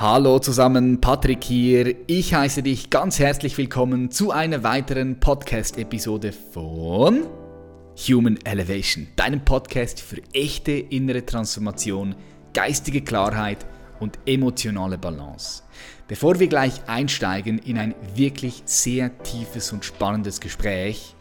Hallo zusammen, Patrick hier. Ich heiße dich ganz herzlich willkommen zu einer weiteren Podcast-Episode von Human Elevation, deinem Podcast für echte innere Transformation, geistige Klarheit und emotionale Balance. Bevor wir gleich einsteigen in ein wirklich sehr tiefes und spannendes Gespräch,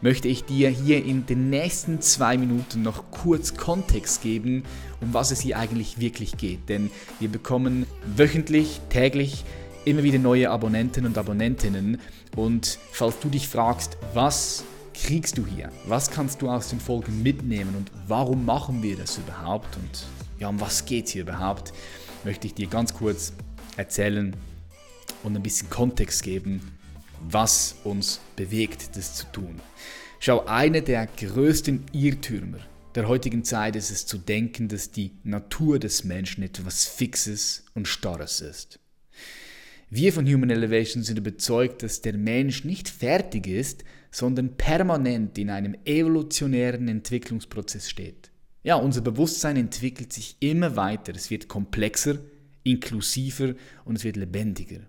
möchte ich dir hier in den nächsten zwei Minuten noch kurz Kontext geben, um was es hier eigentlich wirklich geht. Denn wir bekommen wöchentlich, täglich immer wieder neue Abonnenten und Abonnentinnen. Und falls du dich fragst, was kriegst du hier? Was kannst du aus den Folgen mitnehmen und warum machen wir das überhaupt? Und ja, um was geht hier überhaupt? Möchte ich dir ganz kurz erzählen und ein bisschen Kontext geben, was uns bewegt, das zu tun. Schau, einer der größten Irrtümer der heutigen Zeit ist es zu denken, dass die Natur des Menschen etwas Fixes und Starres ist. Wir von Human Elevation sind überzeugt, dass der Mensch nicht fertig ist, sondern permanent in einem evolutionären Entwicklungsprozess steht. Ja, unser Bewusstsein entwickelt sich immer weiter, es wird komplexer, inklusiver und es wird lebendiger.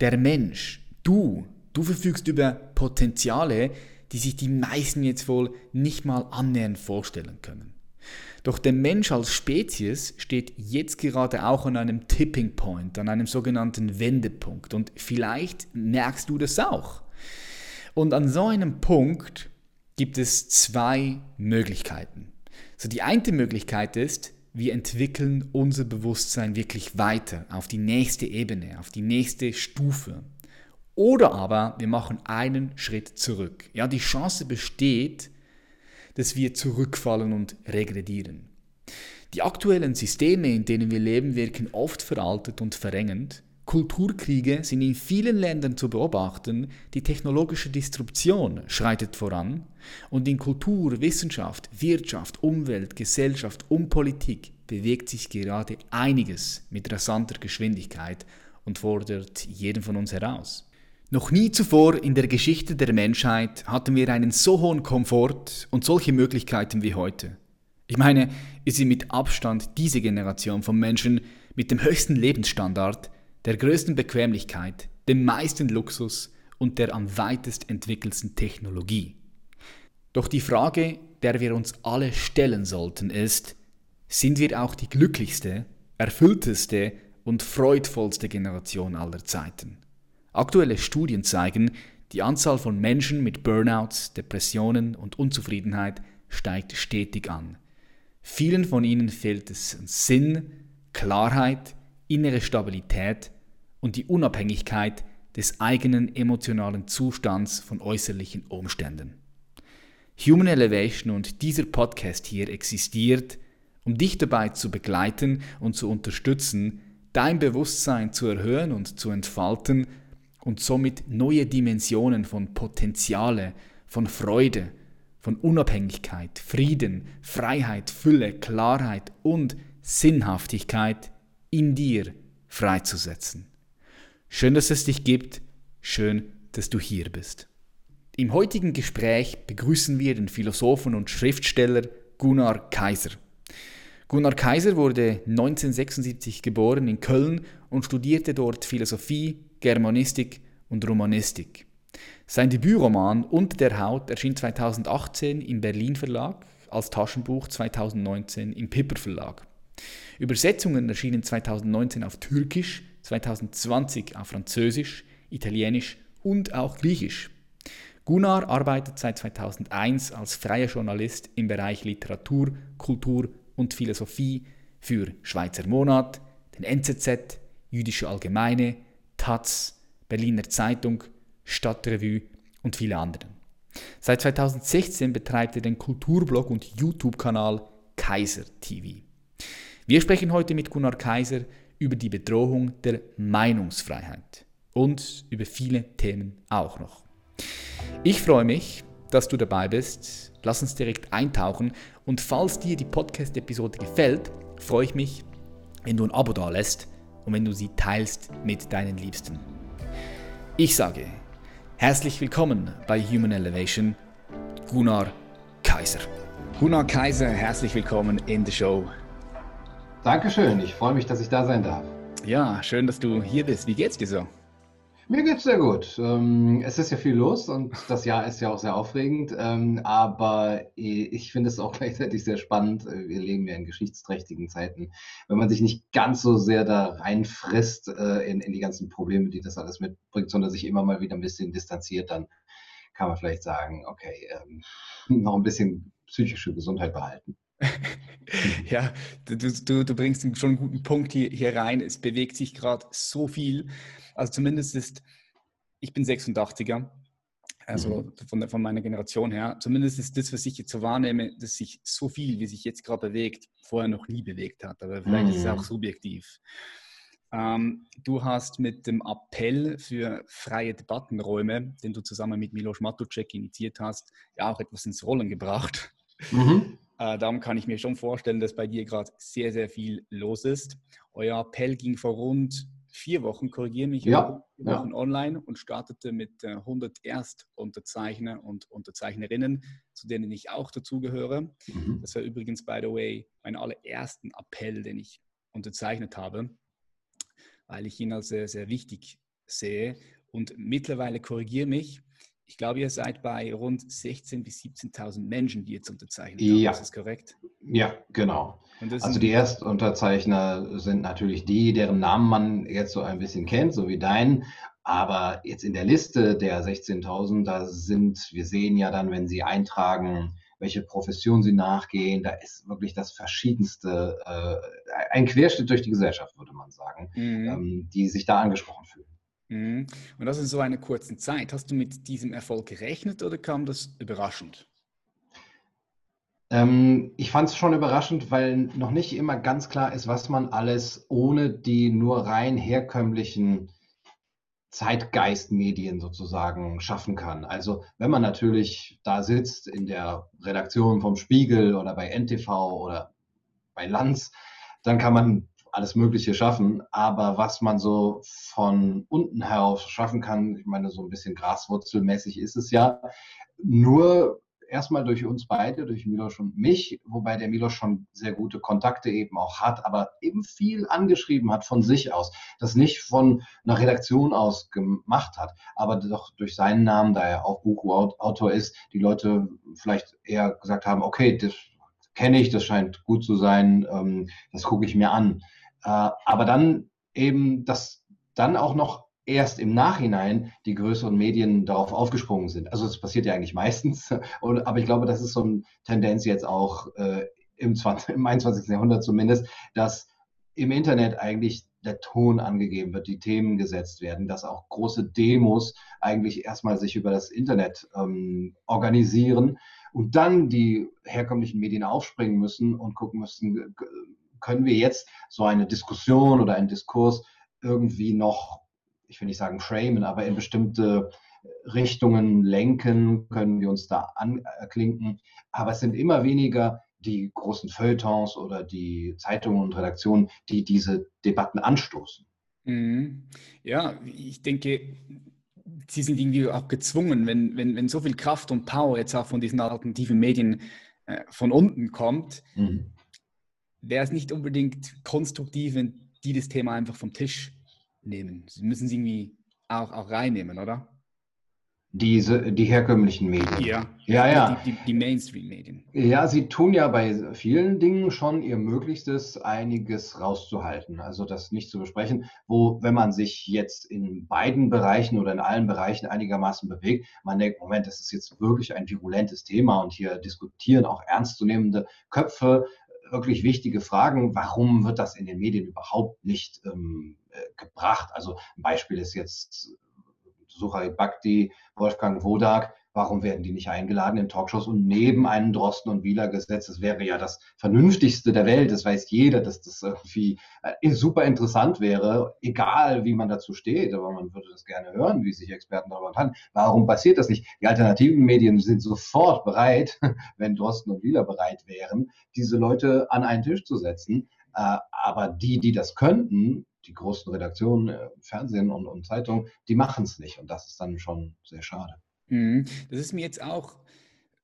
Der Mensch, du, du verfügst über Potenziale, die sich die meisten jetzt wohl nicht mal annähernd vorstellen können. Doch der Mensch als Spezies steht jetzt gerade auch an einem Tipping Point, an einem sogenannten Wendepunkt. Und vielleicht merkst du das auch. Und an so einem Punkt gibt es zwei Möglichkeiten. So die eine Möglichkeit ist, wir entwickeln unser Bewusstsein wirklich weiter auf die nächste Ebene, auf die nächste Stufe. Oder aber wir machen einen Schritt zurück. Ja, die Chance besteht, dass wir zurückfallen und regredieren. Die aktuellen Systeme, in denen wir leben, wirken oft veraltet und verengend. Kulturkriege sind in vielen Ländern zu beobachten, die technologische Disruption schreitet voran und in Kultur, Wissenschaft, Wirtschaft, Umwelt, Gesellschaft und Politik bewegt sich gerade einiges mit rasanter Geschwindigkeit und fordert jeden von uns heraus. Noch nie zuvor in der Geschichte der Menschheit hatten wir einen so hohen Komfort und solche Möglichkeiten wie heute. Ich meine, wir sind mit Abstand diese Generation von Menschen mit dem höchsten Lebensstandard, der größten Bequemlichkeit, dem meisten Luxus und der am weitest entwickelsten Technologie. Doch die Frage, der wir uns alle stellen sollten, ist, sind wir auch die glücklichste, erfüllteste und freudvollste Generation aller Zeiten? Aktuelle Studien zeigen, die Anzahl von Menschen mit Burnouts, Depressionen und Unzufriedenheit steigt stetig an. Vielen von ihnen fehlt es an Sinn, Klarheit, innere Stabilität und die Unabhängigkeit des eigenen emotionalen Zustands von äußerlichen Umständen. Human Elevation und dieser Podcast hier existiert, um dich dabei zu begleiten und zu unterstützen, dein Bewusstsein zu erhöhen und zu entfalten und somit neue Dimensionen von Potenziale, von Freude, von Unabhängigkeit, Frieden, Freiheit, Fülle, Klarheit und Sinnhaftigkeit in dir freizusetzen. Schön, dass es dich gibt, schön, dass du hier bist. Im heutigen Gespräch begrüßen wir den Philosophen und Schriftsteller Gunnar Kaiser. Gunnar Kaiser wurde 1976 geboren in Köln und studierte dort Philosophie, Germanistik und Romanistik. Sein Debütroman Unter der Haut erschien 2018 im Berlin Verlag, als Taschenbuch 2019 im Pipper Verlag. Übersetzungen erschienen 2019 auf Türkisch, 2020 auf Französisch, Italienisch und auch Griechisch. Gunnar arbeitet seit 2001 als freier Journalist im Bereich Literatur, Kultur und Philosophie für Schweizer Monat, den NZZ, Jüdische Allgemeine, Taz, Berliner Zeitung, Stadtrevue und viele andere. Seit 2016 betreibt er den Kulturblog und YouTube-Kanal Kaiser TV. Wir sprechen heute mit Gunnar Kaiser über die Bedrohung der Meinungsfreiheit und über viele Themen auch noch. Ich freue mich, dass du dabei bist. Lass uns direkt eintauchen und falls dir die Podcast-Episode gefällt, freue ich mich, wenn du ein Abo da lässt und wenn du sie teilst mit deinen Liebsten. Ich sage herzlich willkommen bei Human Elevation, Gunnar Kaiser. Gunnar Kaiser, herzlich willkommen in der Show. Dankeschön, ich freue mich, dass ich da sein darf. Ja, schön, dass du hier bist. Wie geht's dir so? Mir geht's sehr gut. Ähm, es ist ja viel los und das Jahr ist ja auch sehr aufregend. Ähm, aber ich finde es auch gleichzeitig sehr spannend. Wir leben ja in geschichtsträchtigen Zeiten. Wenn man sich nicht ganz so sehr da reinfrisst äh, in, in die ganzen Probleme, die das alles mitbringt, sondern sich immer mal wieder ein bisschen distanziert, dann kann man vielleicht sagen, okay, ähm, noch ein bisschen psychische Gesundheit behalten. Ja, du, du, du bringst schon einen guten Punkt hier, hier rein. Es bewegt sich gerade so viel. Also zumindest ist, ich bin 86er, also mhm. von, von meiner Generation her, zumindest ist das, was ich jetzt so wahrnehme, dass sich so viel, wie sich jetzt gerade bewegt, vorher noch nie bewegt hat. Aber vielleicht mhm. ist es auch mhm. subjektiv. Ähm, du hast mit dem Appell für freie Debattenräume, den du zusammen mit Milos Matucek initiiert hast, ja auch etwas ins Rollen gebracht. Mhm. Äh, darum kann ich mir schon vorstellen, dass bei dir gerade sehr, sehr viel los ist. Euer Appell ging vor rund vier Wochen, korrigiere mich, ja, vier Wochen ja. online und startete mit 100 äh, Erstunterzeichner und Unterzeichnerinnen, zu denen ich auch dazugehöre. Mhm. Das war übrigens, by the way, mein allerersten Appell, den ich unterzeichnet habe, weil ich ihn als sehr, sehr wichtig sehe. Und mittlerweile korrigiere mich, ich glaube, ihr seid bei rund 16.000 bis 17.000 Menschen, die jetzt unterzeichnet haben. Ja. Ist das korrekt? Ja, genau. Also die Erstunterzeichner sind natürlich die, deren Namen man jetzt so ein bisschen kennt, so wie deinen. Aber jetzt in der Liste der 16.000, da sind, wir sehen ja dann, wenn sie eintragen, welche Profession sie nachgehen, da ist wirklich das Verschiedenste, äh, ein Querschnitt durch die Gesellschaft, würde man sagen, mhm. ähm, die sich da angesprochen fühlen. Mhm. Und das in so einer kurzen Zeit. Hast du mit diesem Erfolg gerechnet oder kam das überraschend? Ähm, ich fand es schon überraschend, weil noch nicht immer ganz klar ist, was man alles ohne die nur rein herkömmlichen Zeitgeistmedien sozusagen schaffen kann. Also wenn man natürlich da sitzt in der Redaktion vom Spiegel oder bei NTV oder bei Lanz, dann kann man alles Mögliche schaffen, aber was man so von unten heraus schaffen kann, ich meine, so ein bisschen graswurzelmäßig ist es ja, nur erstmal durch uns beide, durch Milos und mich, wobei der Milos schon sehr gute Kontakte eben auch hat, aber eben viel angeschrieben hat von sich aus, das nicht von einer Redaktion aus gemacht hat, aber doch durch seinen Namen, da er auch Buchautor ist, die Leute vielleicht eher gesagt haben, okay, das kenne ich, das scheint gut zu sein, ähm, das gucke ich mir an. Äh, aber dann eben, dass dann auch noch erst im Nachhinein die größeren Medien darauf aufgesprungen sind. Also das passiert ja eigentlich meistens, und, aber ich glaube, das ist so eine Tendenz jetzt auch äh, im, 20, im 21. Jahrhundert zumindest, dass im Internet eigentlich der Ton angegeben wird, die Themen gesetzt werden, dass auch große Demos eigentlich erstmal sich über das Internet ähm, organisieren und dann die herkömmlichen Medien aufspringen müssen und gucken müssen, können wir jetzt so eine Diskussion oder einen Diskurs irgendwie noch, ich will nicht sagen framen, aber in bestimmte Richtungen lenken, können wir uns da anklinken. Aber es sind immer weniger die großen Feuilletons oder die Zeitungen und Redaktionen, die diese Debatten anstoßen. Mhm. Ja, ich denke, sie sind irgendwie auch gezwungen, wenn, wenn, wenn so viel Kraft und Power jetzt auch von diesen alternativen Medien äh, von unten kommt, mhm wäre es nicht unbedingt konstruktiv, wenn die das Thema einfach vom Tisch nehmen. Sie müssen es irgendwie auch, auch reinnehmen, oder? Diese, die herkömmlichen Medien. Ja, ja. ja. Die, die, die Mainstream-Medien. Ja, sie tun ja bei vielen Dingen schon ihr Möglichstes, einiges rauszuhalten, also das nicht zu besprechen, wo, wenn man sich jetzt in beiden Bereichen oder in allen Bereichen einigermaßen bewegt, man denkt, Moment, das ist jetzt wirklich ein virulentes Thema und hier diskutieren auch ernstzunehmende Köpfe wirklich wichtige Fragen. Warum wird das in den Medien überhaupt nicht ähm, äh, gebracht? Also ein Beispiel ist jetzt Suchai Bhakti, Wolfgang Wodak, Warum werden die nicht eingeladen in Talkshows und neben einem Drosten- und Wieler-Gesetz? Das wäre ja das Vernünftigste der Welt. Das weiß jeder, dass das irgendwie äh, super interessant wäre, egal wie man dazu steht. Aber man würde das gerne hören, wie sich Experten darüber unterhalten. Warum passiert das nicht? Die alternativen Medien sind sofort bereit, wenn Drosten und Wieler bereit wären, diese Leute an einen Tisch zu setzen. Äh, aber die, die das könnten, die großen Redaktionen, äh, Fernsehen und, und Zeitungen, die machen es nicht. Und das ist dann schon sehr schade. Mhm. Das ist mir jetzt auch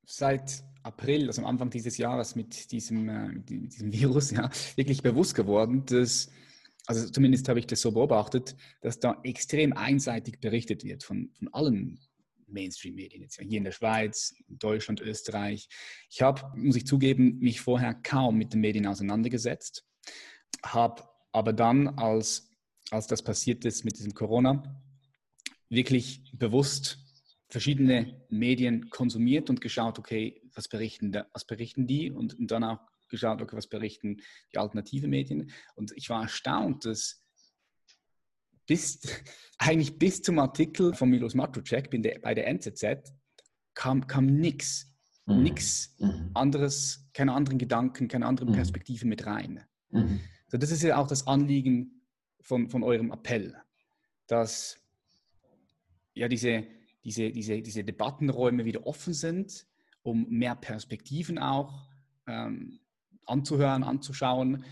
seit April, also am Anfang dieses Jahres mit diesem, äh, diesem Virus, ja, wirklich bewusst geworden, dass also zumindest habe ich das so beobachtet, dass da extrem einseitig berichtet wird von, von allen Mainstream-Medien, jetzt hier in der Schweiz, Deutschland, Österreich. Ich habe, muss ich zugeben, mich vorher kaum mit den Medien auseinandergesetzt, habe aber dann, als, als das passiert ist mit diesem Corona, wirklich bewusst verschiedene Medien konsumiert und geschaut, okay, was berichten, was berichten die und, und dann auch geschaut, okay, was berichten die alternative Medien. Und ich war erstaunt, dass bis, eigentlich bis zum Artikel von Milos Matrucek bei der NZZ kam, kam nichts, mhm. nichts mhm. anderes, keine anderen Gedanken, keine anderen mhm. Perspektive mit rein. Mhm. So, das ist ja auch das Anliegen von, von eurem Appell, dass ja diese, diese, diese, diese Debattenräume wieder offen sind, um mehr Perspektiven auch ähm, anzuhören, anzuschauen.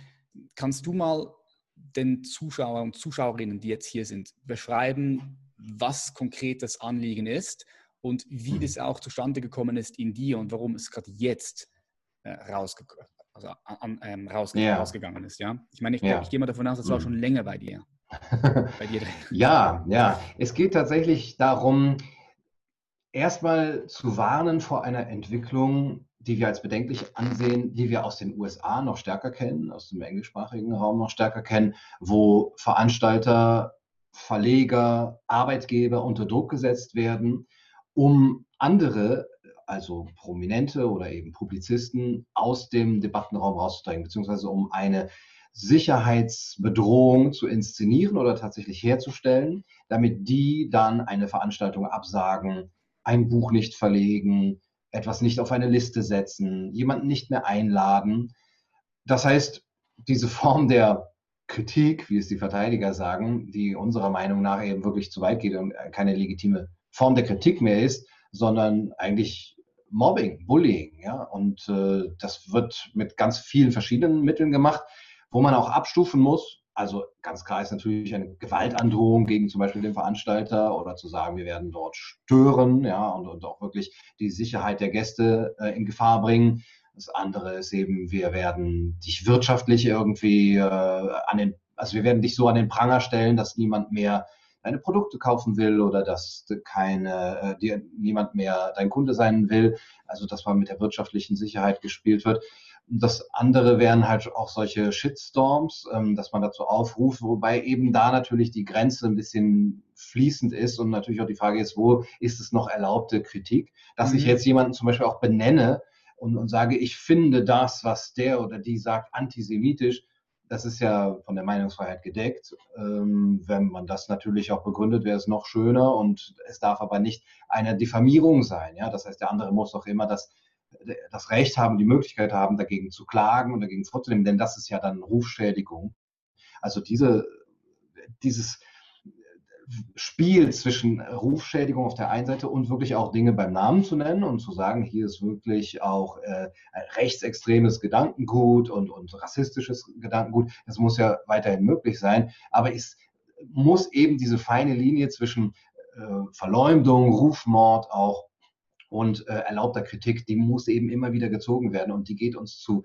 Kannst du mal den Zuschauern und Zuschauerinnen, die jetzt hier sind, beschreiben, was konkret das Anliegen ist und wie mhm. das auch zustande gekommen ist in dir und warum es gerade jetzt äh, rausge also, an, ähm, rausge ja. rausgegangen ist. Ja? Ich meine, ich, ja. ich gehe mal davon aus, das war mhm. schon länger bei dir. bei dir. ja, ja. Es geht tatsächlich darum, erstmal zu warnen vor einer Entwicklung, die wir als bedenklich ansehen, die wir aus den USA noch stärker kennen, aus dem englischsprachigen Raum noch stärker kennen, wo Veranstalter, Verleger, Arbeitgeber unter Druck gesetzt werden, um andere, also Prominente oder eben Publizisten aus dem Debattenraum rauszudrängen, beziehungsweise um eine Sicherheitsbedrohung zu inszenieren oder tatsächlich herzustellen, damit die dann eine Veranstaltung absagen, ein Buch nicht verlegen, etwas nicht auf eine Liste setzen, jemanden nicht mehr einladen. Das heißt, diese Form der Kritik, wie es die Verteidiger sagen, die unserer Meinung nach eben wirklich zu weit geht und keine legitime Form der Kritik mehr ist, sondern eigentlich Mobbing, Bullying, ja. Und äh, das wird mit ganz vielen verschiedenen Mitteln gemacht, wo man auch abstufen muss. Also ganz klar ist natürlich eine Gewaltandrohung gegen zum Beispiel den Veranstalter oder zu sagen, wir werden dort stören, ja, und, und auch wirklich die Sicherheit der Gäste äh, in Gefahr bringen. Das andere ist eben, wir werden dich wirtschaftlich irgendwie äh, an den, also wir werden dich so an den Pranger stellen, dass niemand mehr deine Produkte kaufen will oder dass keine, äh, dir niemand mehr dein Kunde sein will. Also dass man mit der wirtschaftlichen Sicherheit gespielt wird. Das andere wären halt auch solche Shitstorms, ähm, dass man dazu aufruft, wobei eben da natürlich die Grenze ein bisschen fließend ist und natürlich auch die Frage ist, wo ist es noch erlaubte Kritik? Dass mhm. ich jetzt jemanden zum Beispiel auch benenne und, und sage, ich finde das, was der oder die sagt, antisemitisch, das ist ja von der Meinungsfreiheit gedeckt. Ähm, wenn man das natürlich auch begründet, wäre es noch schöner und es darf aber nicht eine Diffamierung sein. Ja? Das heißt, der andere muss doch immer das das Recht haben, die Möglichkeit haben, dagegen zu klagen und dagegen vorzunehmen, denn das ist ja dann Rufschädigung. Also diese, dieses Spiel zwischen Rufschädigung auf der einen Seite und wirklich auch Dinge beim Namen zu nennen und zu sagen, hier ist wirklich auch äh, rechtsextremes Gedankengut und, und rassistisches Gedankengut, das muss ja weiterhin möglich sein, aber es muss eben diese feine Linie zwischen äh, Verleumdung, Rufmord auch und äh, erlaubter Kritik, die muss eben immer wieder gezogen werden und die geht uns zu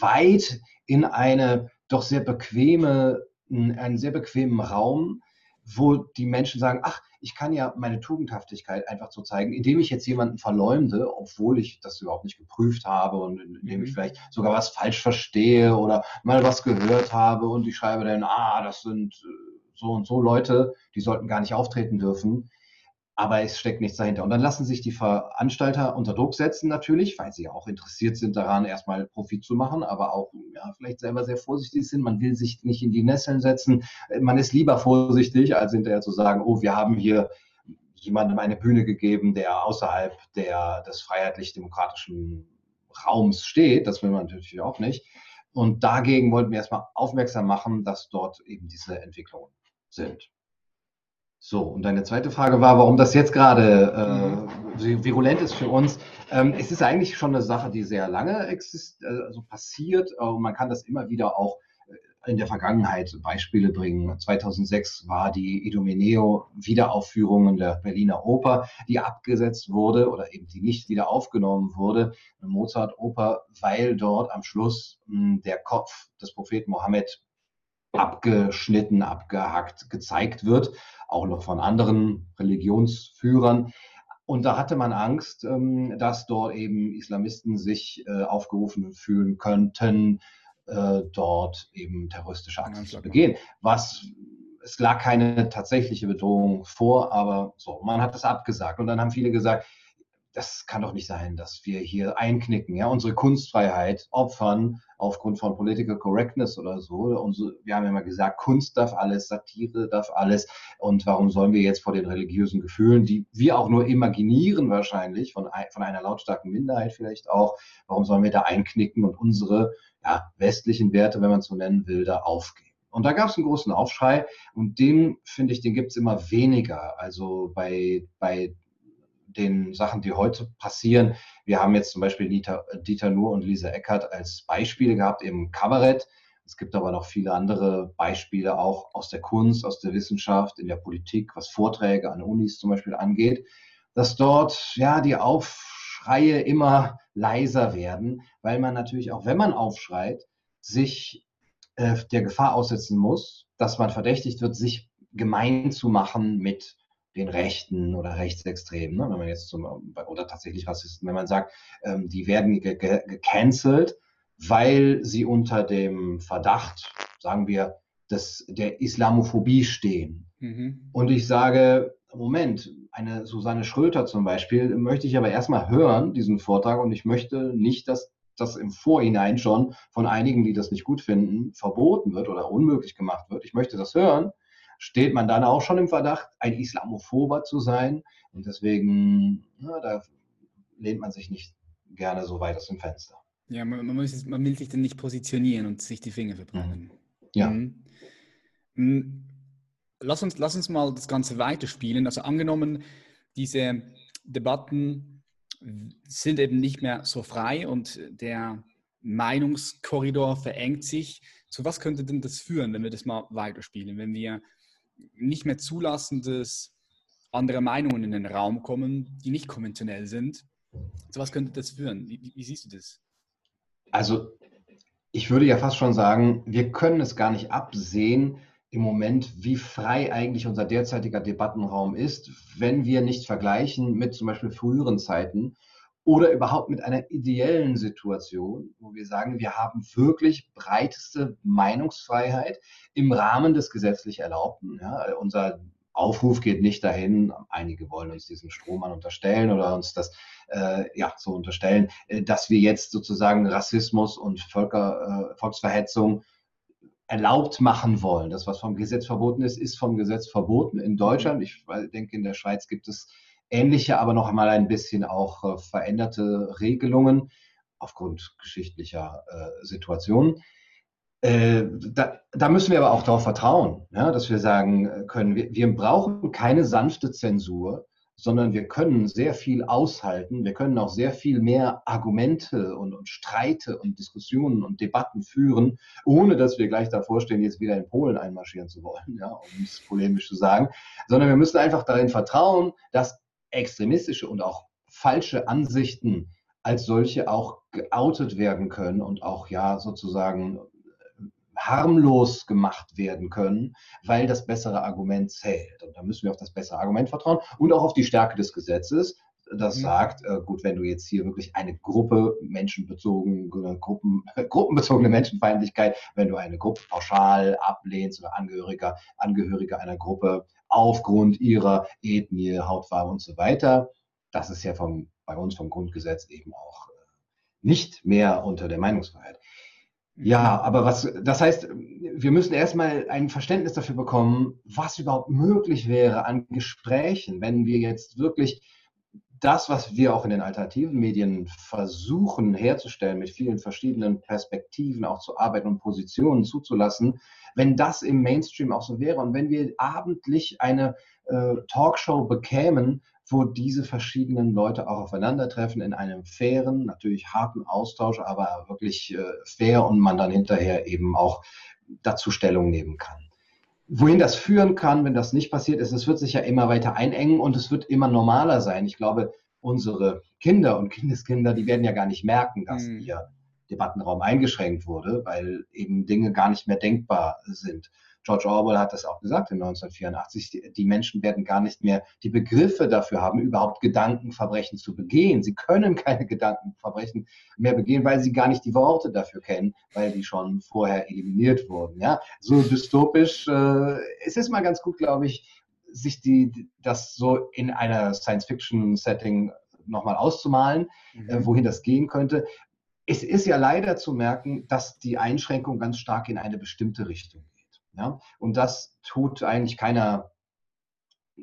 weit in eine doch sehr bequeme, einen sehr bequemen Raum, wo die Menschen sagen, ach, ich kann ja meine Tugendhaftigkeit einfach so zeigen, indem ich jetzt jemanden verleumde, obwohl ich das überhaupt nicht geprüft habe und indem ich mhm. vielleicht sogar was falsch verstehe oder mal was gehört habe und ich schreibe dann, ah, das sind äh, so und so Leute, die sollten gar nicht auftreten dürfen aber es steckt nichts dahinter. Und dann lassen sich die Veranstalter unter Druck setzen natürlich, weil sie auch interessiert sind daran, erstmal Profit zu machen, aber auch ja, vielleicht selber sehr vorsichtig sind. Man will sich nicht in die Nesseln setzen. Man ist lieber vorsichtig, als hinterher zu sagen, oh, wir haben hier jemandem eine Bühne gegeben, der außerhalb der, des freiheitlich-demokratischen Raums steht. Das will man natürlich auch nicht. Und dagegen wollten wir erstmal aufmerksam machen, dass dort eben diese Entwicklungen sind. So, und deine zweite Frage war, warum das jetzt gerade äh, virulent ist für uns. Ähm, es ist eigentlich schon eine Sache, die sehr lange exist also passiert. Äh, man kann das immer wieder auch äh, in der Vergangenheit Beispiele bringen. 2006 war die Idomeneo Wiederaufführung in der Berliner Oper, die abgesetzt wurde oder eben die nicht wieder aufgenommen wurde, eine Mozart-Oper, weil dort am Schluss mh, hm, der Kopf des Propheten Mohammed abgeschnitten, abgehackt gezeigt wird, auch noch von anderen Religionsführern. Und da hatte man Angst, ähm, dass dort eben Islamisten sich äh, aufgerufen fühlen könnten, äh, dort eben terroristische Akte zu begehen. Was es lag keine tatsächliche Bedrohung vor, aber so, man hat das abgesagt. Und dann haben viele gesagt, das kann doch nicht sein, dass wir hier einknicken, ja, unsere Kunstfreiheit opfern aufgrund von Political Correctness oder so. So, wir haben ja immer gesagt, Kunst darf alles, Satire darf alles. Und warum sollen wir jetzt vor den religiösen Gefühlen, die wir auch nur imaginieren wahrscheinlich, von, von einer lautstarken Minderheit vielleicht auch, warum sollen wir da einknicken und unsere ja, westlichen Werte, wenn man es so nennen will, da aufgeben? Und da gab es einen großen Aufschrei und den, finde ich, den gibt es immer weniger. Also bei, bei den Sachen, die heute passieren. Wir haben jetzt zum Beispiel Dieter, Dieter Nuhr und Lisa Eckert als Beispiele gehabt im Kabarett. Es gibt aber noch viele andere Beispiele auch aus der Kunst, aus der Wissenschaft, in der Politik, was Vorträge an Unis zum Beispiel angeht, dass dort ja die Aufschreie immer leiser werden, weil man natürlich auch, wenn man aufschreit, sich äh, der Gefahr aussetzen muss, dass man verdächtigt wird, sich gemein zu machen mit den Rechten oder Rechtsextremen, ne? wenn man jetzt zum, oder tatsächlich Rassisten, wenn man sagt, ähm, die werden ge ge gecancelt, weil sie unter dem Verdacht, sagen wir, des, der Islamophobie stehen. Mhm. Und ich sage, Moment, eine Susanne Schröter zum Beispiel, möchte ich aber erstmal hören, diesen Vortrag, und ich möchte nicht, dass das im Vorhinein schon von einigen, die das nicht gut finden, verboten wird oder unmöglich gemacht wird. Ich möchte das hören steht man dann auch schon im Verdacht, ein Islamophober zu sein. Und deswegen, na, da lehnt man sich nicht gerne so weit aus dem Fenster. Ja, man, man, muss, man will sich dann nicht positionieren und sich die Finger verbrennen. Mhm. Ja. Mhm. mhm. Lass, uns, lass uns mal das Ganze weiterspielen. Also angenommen, diese Debatten sind eben nicht mehr so frei und der Meinungskorridor verengt sich. Zu was könnte denn das führen, wenn wir das mal weiterspielen? Wenn wir nicht mehr zulassen, dass andere Meinungen in den Raum kommen, die nicht konventionell sind. Zu was könnte das führen? Wie, wie siehst du das? Also ich würde ja fast schon sagen, wir können es gar nicht absehen im Moment, wie frei eigentlich unser derzeitiger Debattenraum ist, wenn wir nicht vergleichen mit zum Beispiel früheren Zeiten, oder überhaupt mit einer ideellen Situation, wo wir sagen, wir haben wirklich breiteste Meinungsfreiheit im Rahmen des gesetzlich Erlaubten. Ja, unser Aufruf geht nicht dahin, einige wollen uns diesen Strohmann unterstellen oder uns das äh, ja, so unterstellen, äh, dass wir jetzt sozusagen Rassismus und Völker, äh, Volksverhetzung erlaubt machen wollen. Das, was vom Gesetz verboten ist, ist vom Gesetz verboten in Deutschland. Ich denke, in der Schweiz gibt es ähnliche, aber noch einmal ein bisschen auch äh, veränderte Regelungen aufgrund geschichtlicher äh, Situationen. Äh, da, da, müssen wir aber auch darauf vertrauen, ja, dass wir sagen können, wir, wir brauchen keine sanfte Zensur, sondern wir können sehr viel aushalten. Wir können auch sehr viel mehr Argumente und, und, Streite und Diskussionen und Debatten führen, ohne dass wir gleich davor stehen, jetzt wieder in Polen einmarschieren zu wollen, ja, um es polemisch zu sagen, sondern wir müssen einfach darin vertrauen, dass extremistische und auch falsche Ansichten als solche auch geoutet werden können und auch ja sozusagen äh, harmlos gemacht werden können, weil das bessere Argument zählt. Und da müssen wir auf das bessere Argument vertrauen und auch auf die Stärke des Gesetzes, das mhm. sagt, äh, gut, wenn du jetzt hier wirklich eine Gruppe menschenbezogen, Gruppen, gruppenbezogene Menschenfeindlichkeit, wenn du eine Gruppe pauschal ablehnst oder Angehöriger, Angehörige einer Gruppe aufgrund ihrer Ethnie, Hautfarbe und so weiter. Das ist ja vom, bei uns vom Grundgesetz eben auch äh, nicht mehr unter der Meinungsfreiheit. Ja, mhm. aber was, das heißt, wir müssen erstmal ein Verständnis dafür bekommen, was überhaupt möglich wäre an Gesprächen, wenn wir jetzt wirklich das, was wir auch in den alternativen Medien versuchen herzustellen, mit vielen verschiedenen Perspektiven auch zu arbeiten und Positionen zuzulassen, wenn das im Mainstream auch so wäre und wenn wir abendlich eine äh, Talkshow bekämen, wo diese verschiedenen Leute auch aufeinandertreffen in einem fairen, natürlich harten Austausch, aber wirklich äh, fair und man dann hinterher eben auch dazu Stellung nehmen kann. Wohin das führen kann, wenn das nicht passiert ist, es wird sich ja immer weiter einengen und es wird immer normaler sein. Ich glaube, unsere Kinder und Kindeskinder, die werden ja gar nicht merken, dass mhm. wir Debattenraum eingeschränkt wurde, weil eben Dinge gar nicht mehr denkbar sind. George Orwell hat das auch gesagt in 1984, die Menschen werden gar nicht mehr die Begriffe dafür haben, überhaupt Gedankenverbrechen zu begehen. Sie können keine Gedankenverbrechen mehr begehen, weil sie gar nicht die Worte dafür kennen, weil die schon vorher eliminiert wurden. Ja, so dystopisch. Äh, es ist mal ganz gut, glaube ich, sich die, das so in einer Science-Fiction-Setting nochmal auszumalen, mhm. äh, wohin das gehen könnte. Es ist ja leider zu merken, dass die Einschränkung ganz stark in eine bestimmte Richtung ja? Und das tut eigentlich keiner,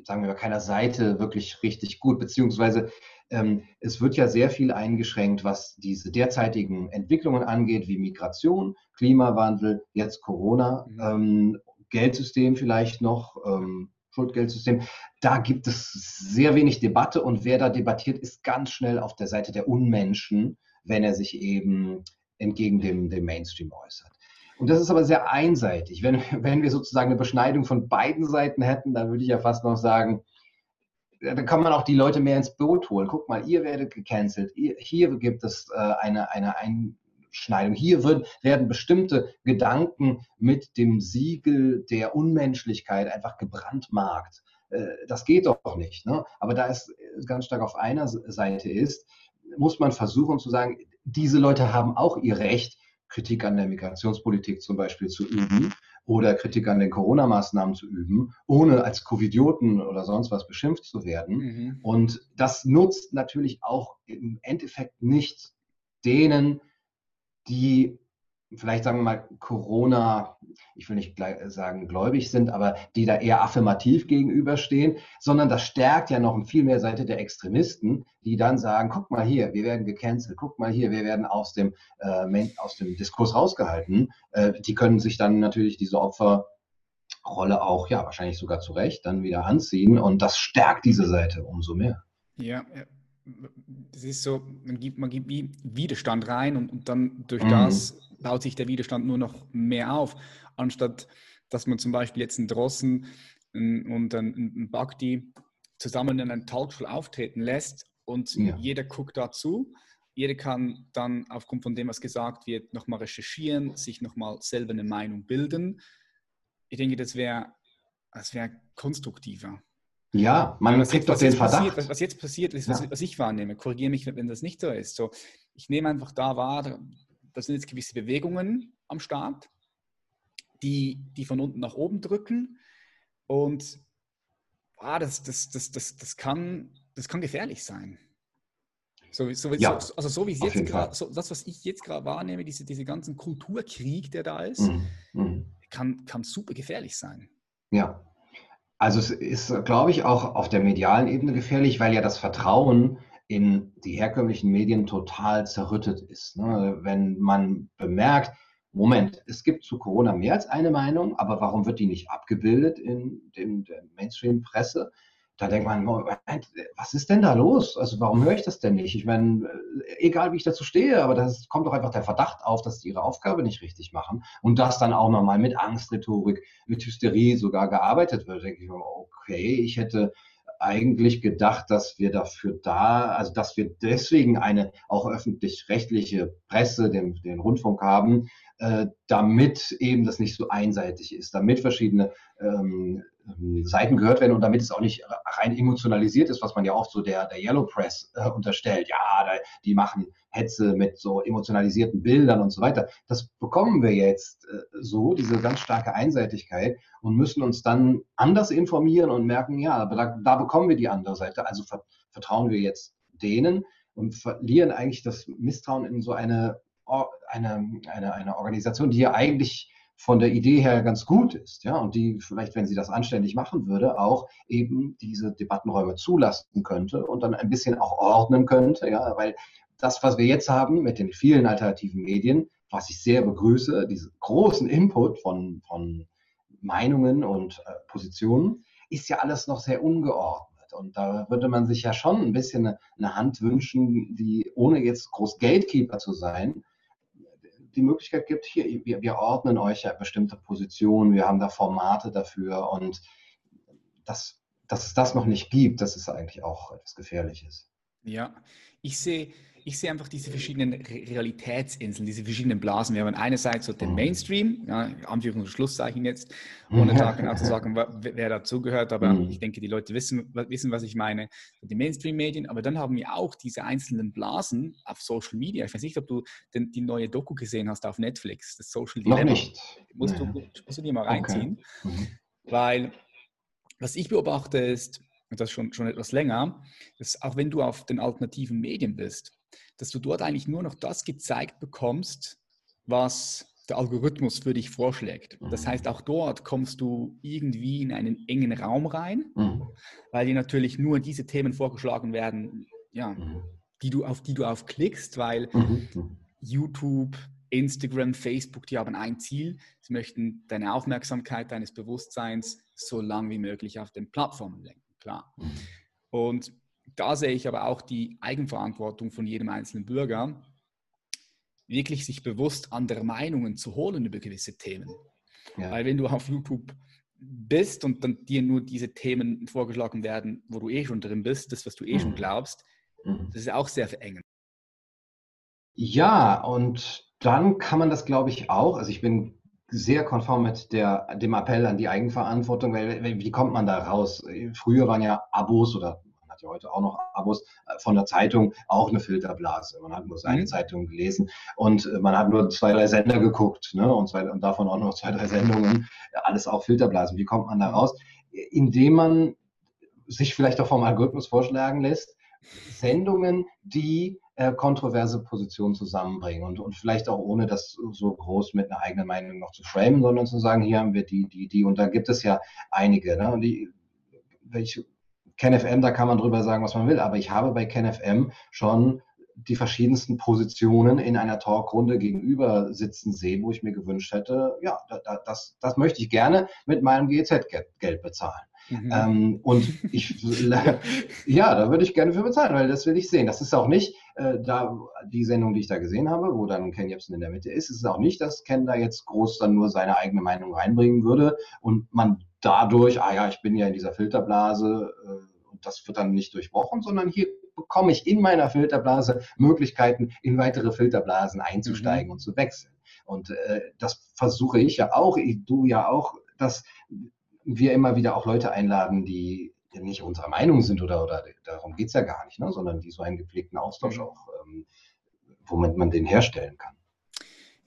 sagen wir mal, keiner Seite wirklich richtig gut, beziehungsweise ähm, es wird ja sehr viel eingeschränkt, was diese derzeitigen Entwicklungen angeht, wie Migration, Klimawandel, jetzt Corona, mhm. ähm, Geldsystem vielleicht noch, ähm, Schuldgeldsystem. Da gibt es sehr wenig Debatte und wer da debattiert, ist ganz schnell auf der Seite der Unmenschen, wenn er sich eben entgegen dem, dem Mainstream äußert. Und das ist aber sehr einseitig. Wenn, wenn wir sozusagen eine Beschneidung von beiden Seiten hätten, dann würde ich ja fast noch sagen, dann kann man auch die Leute mehr ins Boot holen. Guck mal, ihr werdet gecancelt. Ihr, hier gibt es äh, eine, eine Einschneidung. Hier wird, werden bestimmte Gedanken mit dem Siegel der Unmenschlichkeit einfach gebrandmarkt. Äh, das geht doch nicht. Ne? Aber da es ganz stark auf einer Seite ist, muss man versuchen zu sagen, diese Leute haben auch ihr Recht, Kritik an der Migrationspolitik zum Beispiel zu üben oder Kritik an den Corona-Maßnahmen zu üben, ohne als Covidioten oder sonst was beschimpft zu werden. Mhm. Und das nutzt natürlich auch im Endeffekt nicht denen, die vielleicht sagen wir mal Corona, ich will nicht sagen gläubig sind, aber die da eher affirmativ gegenüberstehen, sondern das stärkt ja noch viel mehr Seite der Extremisten, die dann sagen, guck mal hier, wir werden gecancelt, guck mal hier, wir werden aus dem, äh, aus dem Diskurs rausgehalten. Äh, die können sich dann natürlich diese Opferrolle auch, ja, wahrscheinlich sogar zu Recht dann wieder anziehen und das stärkt diese Seite umso mehr. Ja, das ist so, man gibt, man gibt Widerstand rein und, und dann durch mhm. das baut sich der Widerstand nur noch mehr auf, anstatt dass man zum Beispiel jetzt einen Drossen und einen Bhakti zusammen in einem Talkshow auftreten lässt und ja. jeder guckt dazu. Jeder kann dann aufgrund von dem, was gesagt wird, nochmal recherchieren, sich nochmal selber eine Meinung bilden. Ich denke, das wäre das wär konstruktiver. Ja, man was kriegt doch den Verdacht. Passiert, was, was, jetzt passiert, ist, was, ja. was ich wahrnehme. Korrigiere mich, wenn das nicht so ist. So, ich nehme einfach da wahr, da sind jetzt gewisse Bewegungen am Start, die, die von unten nach oben drücken. Und ah, das, das, das, das, das, kann, das kann gefährlich sein. So, so, ja, so, also so wie es jetzt gerade, so, das, was ich jetzt gerade wahrnehme, diese, diese ganzen Kulturkrieg, der da ist, mhm. mhm. kann, kann super gefährlich sein. Ja. Also es ist, glaube ich, auch auf der medialen Ebene gefährlich, weil ja das Vertrauen in die herkömmlichen Medien total zerrüttet ist. Ne? Wenn man bemerkt, Moment, es gibt zu Corona mehr als eine Meinung, aber warum wird die nicht abgebildet in dem, der Mainstream-Presse? Da denkt man, Moment, was ist denn da los? Also warum höre ich das denn nicht? Ich meine, egal wie ich dazu stehe, aber das kommt doch einfach der Verdacht auf, dass die ihre Aufgabe nicht richtig machen und dass dann auch nochmal mit Angstrhetorik, mit Hysterie sogar gearbeitet wird. Da denke ich okay, ich hätte eigentlich gedacht, dass wir dafür da, also dass wir deswegen eine auch öffentlich-rechtliche Presse, den, den Rundfunk haben, äh, damit eben das nicht so einseitig ist, damit verschiedene ähm, Seiten gehört werden und damit es auch nicht rein emotionalisiert ist, was man ja oft so der, der Yellow Press äh, unterstellt. Ja, da, die machen Hetze mit so emotionalisierten Bildern und so weiter. Das bekommen wir jetzt äh, so, diese ganz starke Einseitigkeit und müssen uns dann anders informieren und merken, ja, da, da bekommen wir die andere Seite. Also vertrauen wir jetzt denen und verlieren eigentlich das Misstrauen in so eine, eine, eine, eine Organisation, die ja eigentlich von der Idee her ganz gut ist, ja, und die vielleicht, wenn sie das anständig machen würde, auch eben diese Debattenräume zulassen könnte und dann ein bisschen auch ordnen könnte, ja, weil das, was wir jetzt haben mit den vielen alternativen Medien, was ich sehr begrüße, diesen großen Input von, von Meinungen und äh, Positionen, ist ja alles noch sehr ungeordnet. Und da würde man sich ja schon ein bisschen eine, eine Hand wünschen, die ohne jetzt groß Gatekeeper zu sein, die Möglichkeit gibt, hier, wir, wir ordnen euch ja bestimmte Positionen, wir haben da Formate dafür und das, dass es das noch nicht gibt, das ist eigentlich auch etwas Gefährliches. Ja, ich sehe ich sehe einfach diese verschiedenen Realitätsinseln, diese verschiedenen Blasen. Wir haben einerseits so den mhm. Mainstream, ja, Anführungs- und Schlusszeichen jetzt, ohne da genau zu sagen, wer dazugehört, aber mhm. ich denke, die Leute wissen, wissen, was ich meine, die Mainstream-Medien, aber dann haben wir auch diese einzelnen Blasen auf Social Media. Ich weiß nicht, ob du den, die neue Doku gesehen hast auf Netflix, das Social Dilemma. Noch nicht. Musst, du, musst du dir mal reinziehen, okay. mhm. weil was ich beobachte ist, und das schon, schon etwas länger, dass auch wenn du auf den alternativen Medien bist, dass du dort eigentlich nur noch das gezeigt bekommst, was der Algorithmus für dich vorschlägt. Das heißt, auch dort kommst du irgendwie in einen engen Raum rein, mhm. weil dir natürlich nur diese Themen vorgeschlagen werden, ja, mhm. die du, auf die du aufklickst, weil mhm. mhm. YouTube, Instagram, Facebook, die haben ein Ziel. Sie möchten deine Aufmerksamkeit, deines Bewusstseins so lang wie möglich auf den Plattformen lenken klar. Mhm. Und da sehe ich aber auch die Eigenverantwortung von jedem einzelnen Bürger, wirklich sich bewusst andere Meinungen zu holen über gewisse Themen. Ja. Weil wenn du auf YouTube bist und dann dir nur diese Themen vorgeschlagen werden, wo du eh schon drin bist, das, was du eh mhm. schon glaubst, mhm. das ist auch sehr verengend. Ja, und dann kann man das, glaube ich, auch, also ich bin sehr konform mit der, dem Appell an die Eigenverantwortung, weil wie kommt man da raus? Früher waren ja Abos oder man hat ja heute auch noch Abos äh, von der Zeitung auch eine Filterblase. Man hat nur seine mhm. Zeitung gelesen und äh, man hat nur zwei, drei Sender geguckt ne? und, zwei, und davon auch noch zwei, drei Sendungen. Alles auch Filterblasen. Wie kommt man da raus? Indem man sich vielleicht auch vom Algorithmus vorschlagen lässt, Sendungen, die äh, kontroverse Positionen zusammenbringen und, und vielleicht auch ohne das so groß mit einer eigenen Meinung noch zu framen, sondern zu sagen, hier haben wir die, die, die und da gibt es ja einige. Ne? Und welche, KenFM, da kann man drüber sagen, was man will, aber ich habe bei KenFM schon die verschiedensten Positionen in einer Talkrunde gegenüber sitzen sehen, wo ich mir gewünscht hätte, ja, das, das möchte ich gerne mit meinem GEZ-Geld bezahlen. Mhm. Ähm, und ich, ja, da würde ich gerne für bezahlen, weil das will ich sehen. Das ist auch nicht äh, da die Sendung, die ich da gesehen habe, wo dann Ken Jebsen in der Mitte ist. Es ist auch nicht, dass Ken da jetzt groß dann nur seine eigene Meinung reinbringen würde und man dadurch, ah ja, ich bin ja in dieser Filterblase äh, und das wird dann nicht durchbrochen, sondern hier bekomme ich in meiner Filterblase Möglichkeiten, in weitere Filterblasen einzusteigen mhm. und zu wechseln. Und äh, das versuche ich ja auch, du ja auch, dass wir immer wieder auch Leute einladen, die nicht unserer Meinung sind oder, oder darum geht es ja gar nicht, ne, sondern die so einen gepflegten Austausch mhm. auch, ähm, womit man den herstellen kann.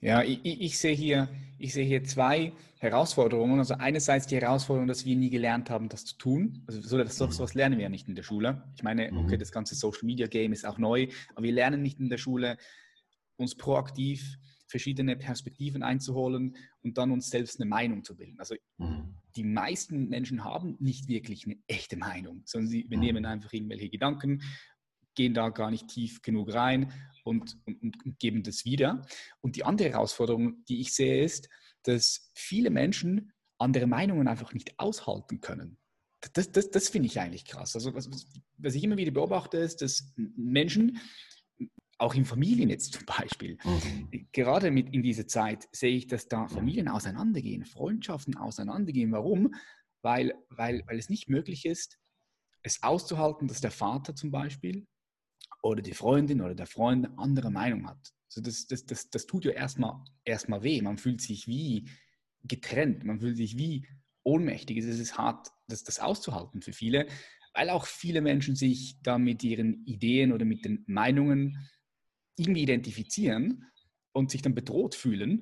Ja, ich, ich, sehe hier, ich sehe hier zwei Herausforderungen. Also einerseits die Herausforderung, dass wir nie gelernt haben, das zu tun. Also so, das, mhm. sowas lernen wir ja nicht in der Schule. Ich meine, okay, mhm. das ganze Social Media Game ist auch neu, aber wir lernen nicht in der Schule, uns proaktiv verschiedene Perspektiven einzuholen und dann uns selbst eine Meinung zu bilden. Also mhm. die meisten Menschen haben nicht wirklich eine echte Meinung, sondern sie wir nehmen einfach irgendwelche Gedanken, gehen da gar nicht tief genug rein und, und, und geben das wieder. Und die andere Herausforderung, die ich sehe, ist, dass viele Menschen andere Meinungen einfach nicht aushalten können. Das, das, das finde ich eigentlich krass. Also was, was, ich immer wieder beobachte, ist, dass Menschen auch in Familien jetzt zum Beispiel. Mhm. Gerade mit in dieser Zeit sehe ich, dass da Familien auseinandergehen, Freundschaften auseinandergehen. Warum? Weil, weil, weil es nicht möglich ist, es auszuhalten, dass der Vater zum Beispiel oder die Freundin oder der Freund eine andere Meinung hat. Also das, das, das, das tut ja erstmal erstmal weh. Man fühlt sich wie getrennt, man fühlt sich wie ohnmächtig. Es ist hart, das, das auszuhalten für viele, weil auch viele Menschen sich da mit ihren Ideen oder mit den Meinungen irgendwie identifizieren und sich dann bedroht fühlen,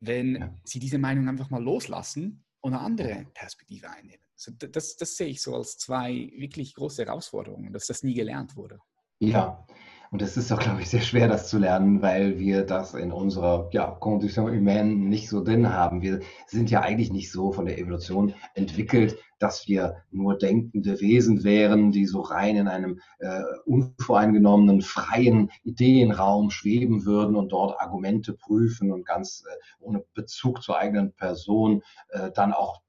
wenn ja. sie diese Meinung einfach mal loslassen und eine andere Perspektive einnehmen. Also das, das sehe ich so als zwei wirklich große Herausforderungen, dass das nie gelernt wurde. Ja, und es ist doch, glaube ich, sehr schwer, das zu lernen, weil wir das in unserer ja, Condition humaine nicht so drin haben. Wir sind ja eigentlich nicht so von der Evolution entwickelt, dass wir nur denkende Wesen wären, die so rein in einem äh, unvoreingenommenen, freien Ideenraum schweben würden und dort Argumente prüfen und ganz äh, ohne Bezug zur eigenen Person äh, dann auch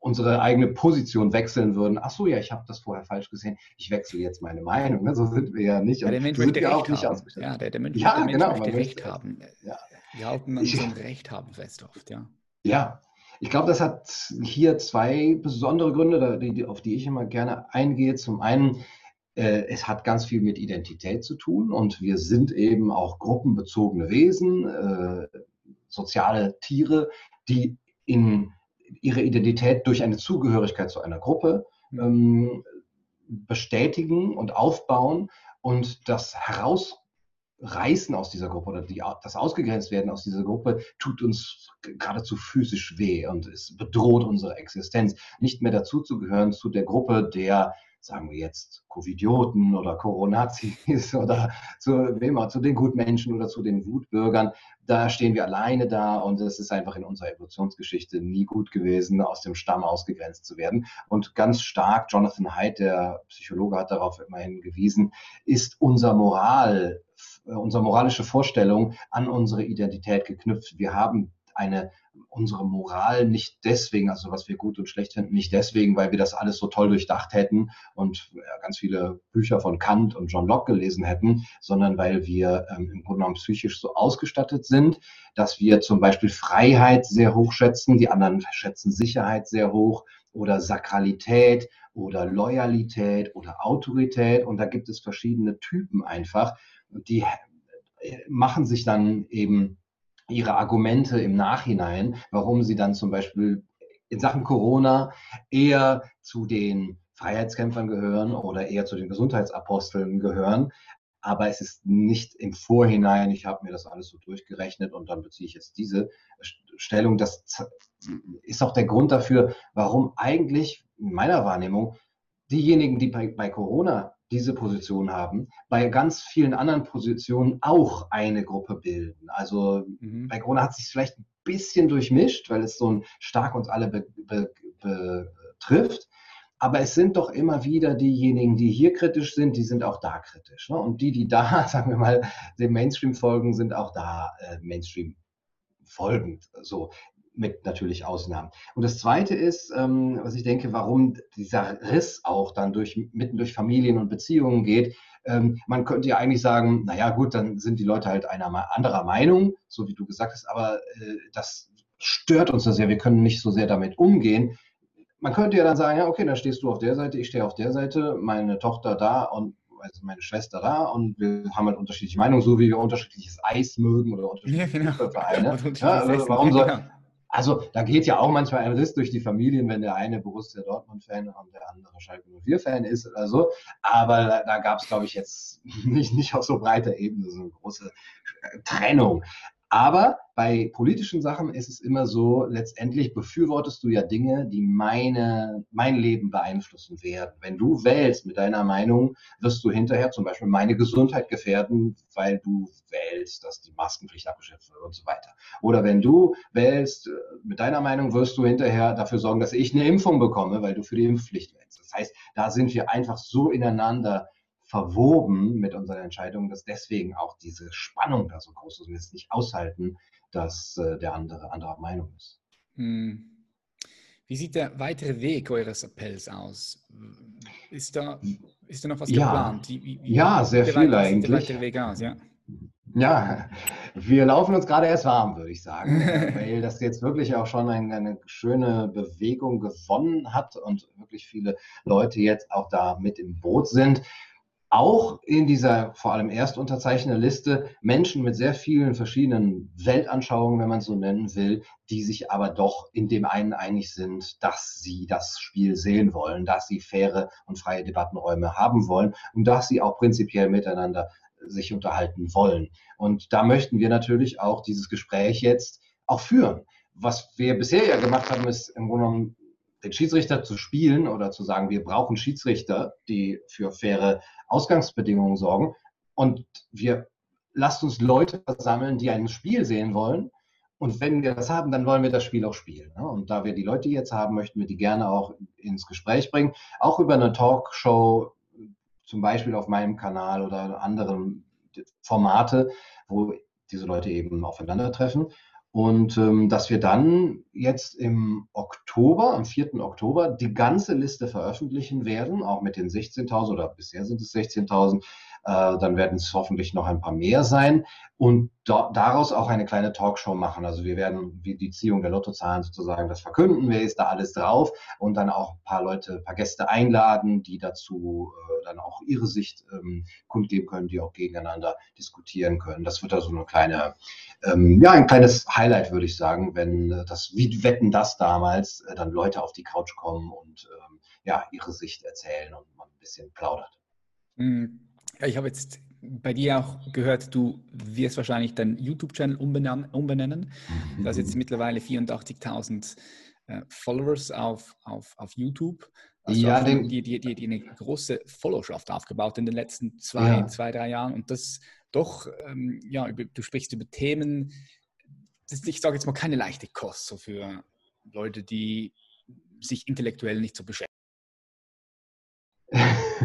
unsere eigene Position wechseln würden. Ach so, ja, ich habe das vorher falsch gesehen. Ich wechsle jetzt meine Meinung. Ne? So sind wir ja nicht. Ja, der Mensch möchte Recht nicht haben. Ja, der, der Mensch, ja, der Mensch genau, möchte Recht möchte, haben. Ja. Wir halten an so ein Recht haben fest oft, ja. Ja, ich glaube, das hat hier zwei besondere Gründe, auf die ich immer gerne eingehe. Zum einen Äh, es hat ganz viel mit Identität zu tun und wir sind eben auch gruppenbezogene Wesen, äh, soziale Tiere, die in ihre Identität durch eine Zugehörigkeit zu einer Gruppe mhm. ähm, bestätigen und aufbauen und das Herausreißen aus dieser Gruppe oder die, das Ausgegrenzt werden aus dieser Gruppe tut uns geradezu physisch weh und es bedroht unsere Existenz. Nicht mehr dazu zu gehören zu der Gruppe der sagen wir jetzt, Covidioten oder Coronazis oder zu wem auch, zu den Gutmenschen oder zu den Wutbürgern, da stehen wir alleine da und es ist einfach in unserer Evolutionsgeschichte nie gut gewesen, aus dem Stamm ausgegrenzt zu werden. Und ganz stark, Jonathan Haidt, der Psychologe, hat darauf immerhin gewiesen, ist unser Moral, äh, unsere moralische Vorstellung an unsere Identität geknüpft. Wir haben eine unsere Moral nicht deswegen, also was wir gut und schlecht finden, nicht deswegen, weil wir das alles so toll durchdacht hätten und ganz viele Bücher von Kant und John Locke gelesen hätten, sondern weil wir ähm, im Grunde genommen psychisch so ausgestattet sind, dass wir zum Beispiel Freiheit sehr hoch schätzen, die anderen schätzen Sicherheit sehr hoch oder Sakralität oder Loyalität oder Autorität. Und da gibt es verschiedene Typen einfach, die äh, machen sich dann eben ihre Argumente im Nachhinein, warum sie dann zum Beispiel in Sachen Corona eher zu den Freiheitskämpfern gehören oder eher zu den Gesundheitsaposteln gehören. Aber es ist nicht im Vorhinein, ich habe mir das alles so durchgerechnet und dann beziehe ich jetzt diese Stellung. Das ist auch der Grund dafür, warum eigentlich in meiner Wahrnehmung diejenigen, die bei, bei Corona diese Position haben, bei ganz vielen anderen Positionen auch eine Gruppe bilden. Also mhm. bei Corona hat sich vielleicht ein bisschen durchmischt, weil es so ein stark uns alle be, be, betrifft. Aber es sind doch immer wieder diejenigen, die hier kritisch sind, die sind auch da kritisch. Ne? Und die, die da, sagen wir mal, dem Mainstream folgen, sind auch da äh, Mainstream folgend. So mit natürlich Ausnahmen. Und das Zweite ist, ähm, was ich denke, warum dieser Riss auch dann durch, mitten durch Familien und Beziehungen geht. Ähm, man könnte ja eigentlich sagen, naja gut, dann sind die Leute halt einer anderer Meinung, so wie du gesagt hast, aber äh, das stört uns so sehr, wir können nicht so sehr damit umgehen. Man könnte ja dann sagen, ja okay, dann stehst du auf der Seite, ich stehe auf der Seite, meine Tochter da und also meine Schwester da und wir haben halt unterschiedliche Meinungen, so wie wir unterschiedliches Eis mögen oder unterschiedliche ja, genau. Vereine. Ja, also warum soll. Also da geht ja auch manchmal ein Riss durch die Familien, wenn der eine Borussia Dortmund-Fan und der andere Schalke 04-Fan ist oder so. Aber da, gab es, glaube ich, jetzt nicht, nicht auf so breiter Ebene so eine große Trennung. Aber bei politischen Sachen ist es immer so, letztendlich befürwortest du ja Dinge, die meine, mein Leben beeinflussen werden. Wenn du wählst mit deiner Meinung, wirst du hinterher zum Beispiel meine Gesundheit gefährden, weil du wählst, dass die Maskenpflicht abgeschafft wird und so weiter. Oder wenn du wählst äh, mit deiner Meinung, wirst du hinterher dafür sorgen, dass ich eine Impfung bekomme, weil du für die Impfpflicht wählst. Das heißt, da sind wir einfach so ineinander verwoben mit unseren Entscheidungen, dass deswegen auch diese Spannung da so groß ist und wir es nicht aushalten, dass äh, der andere anderer Meinung ist. Hm. Wie sieht der weitere Weg eures Appells aus? Ist da, ist da noch was ja. geplant? Wie, wie, ja, sehr viel weiter, eigentlich. Der weitere Weg aus, ja? Ja, wir laufen uns gerade erst warm, würde ich sagen, weil das jetzt wirklich auch schon eine, eine, schöne Bewegung gewonnen hat und wirklich viele Leute jetzt auch da mit im Boot sind auch in dieser vor allem Erstunterzeichnerliste Menschen mit sehr vielen verschiedenen Weltanschauungen, wenn man so nennen will, die sich aber doch in dem einen einig sind, dass sie das Spiel sehen wollen, dass sie faire und freie Debattenräume haben wollen und dass sie auch prinzipiell miteinander sich unterhalten wollen. Und da möchten wir natürlich auch dieses Gespräch jetzt auch führen. Was wir bisher ja gemacht haben, ist im Grunde genommen den Schiedsrichter zu spielen oder zu sagen, wir brauchen Schiedsrichter, die für faire Ausgangsbedingungen sorgen. Und wir lasst uns Leute versammeln, die ein Spiel sehen wollen. Und wenn wir das haben, dann wollen wir das Spiel auch spielen. Ne? Und da wir die Leute jetzt haben, möchten wir die gerne auch ins Gespräch bringen. Auch über eine Talkshow, zum Beispiel auf meinem Kanal oder anderen Formate, wo diese Leute eben aufeinandertreffen. Und ähm, dass wir dann jetzt im Oktober, am 4. Oktober, die ganze Liste veröffentlichen werden, auch mit den 16.000 oder bisher sind es 16.000 Äh, dann werden es hoffentlich noch ein paar mehr sein und daraus auch eine kleine Talkshow machen. Also wir werden wie die Ziehung der Lottozahlen sozusagen das verkünden, wer ist da alles drauf und dann auch ein paar Leute, ein paar Gäste einladen, die dazu äh, dann auch ihre Sicht ähm, kundgeben können, die auch gegeneinander diskutieren können. Das wird da so eine kleine, ähm, ja, ein kleines Highlight, würde ich sagen, wenn äh, das, wie wetten das damals, äh, dann Leute auf die Couch kommen und ähm, ja, ihre Sicht erzählen und man ein bisschen plaudert. Mhm. Ja, ich habe jetzt bei dir auch gehört, du wirst wahrscheinlich deinen YouTube-Channel umbenennen. umbenennen. Mhm. Da ist jetzt mittlerweile 84.000 äh, Followers auf, auf, auf YouTube. Also ja, den, die, die, die, die eine große Followerschaft aufgebaut in den letzten zwei, ja. zwei drei Jahren. Und das doch, ähm, ja, über, du sprichst über Themen, das, ich sage jetzt mal keine leichte Kost, so für Leute, die sich intellektuell nicht so beschäftigen.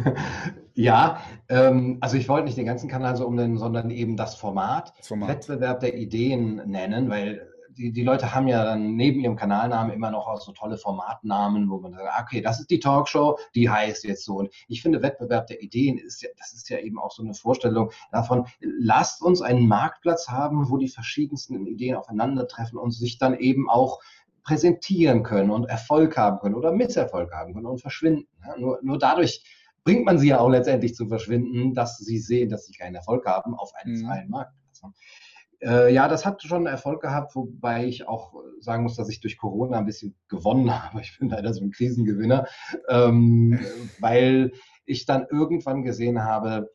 ja, ähm, also ich wollte nicht den ganzen Kanal so umnennen, sondern eben das Format, das Format. Wettbewerb der Ideen nennen, weil die, die Leute haben ja dann neben ihrem Kanalnamen immer noch auch so tolle Formatnamen, wo man sagt, okay, das ist die Talkshow, die heißt jetzt so. Und ich finde, Wettbewerb der Ideen ist ja, das ist ja eben auch so eine Vorstellung davon, lasst uns einen Marktplatz haben, wo die verschiedensten Ideen aufeinandertreffen und sich dann eben auch präsentieren können und Erfolg haben können oder Misserfolg haben können und verschwinden. Ja, nur, nur dadurch bringt man sie ja auch letztendlich zum Verschwinden, dass sie sehen, dass sie keinen Erfolg haben auf einem mhm. freien Marktplatz. Ne? Äh, ja, das hat schon Erfolg gehabt, wobei ich auch sagen muss, dass ich durch Corona ein bisschen gewonnen habe. Ich bin leider so ein Krisengewinner, ähm, weil ich dann irgendwann gesehen habe,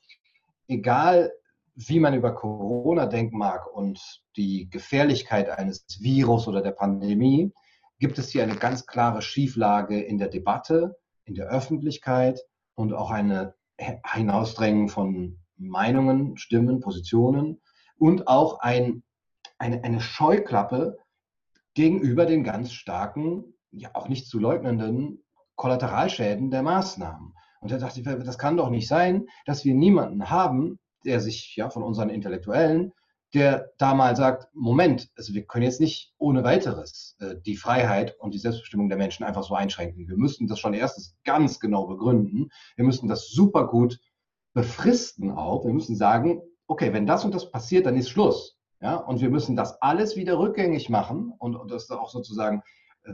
egal wie man über Corona denken mag und die Gefährlichkeit eines Virus oder der Pandemie, gibt es hier eine ganz klare Schieflage in der Debatte, in der Öffentlichkeit und auch eine Hinausdrängen von Meinungen, Stimmen, Positionen und auch ein, eine, eine Scheuklappe gegenüber den ganz starken, ja auch nicht zu leugnenden Kollateralschäden der Maßnahmen. Und da dachte ich, das kann doch nicht sein, dass wir niemanden haben, der sich ja von unseren Intellektuellen, der da mal sagt, Moment, also wir können jetzt nicht ohne weiteres äh, die Freiheit und die Selbstbestimmung der Menschen einfach so einschränken. Wir müssten das schon erstens ganz genau begründen. Wir müssen das super gut befristen auch. Wir müssen sagen, okay, wenn das und das passiert, dann ist Schluss. Ja, und wir müssen das alles wieder rückgängig machen und, und das auch sozusagen äh,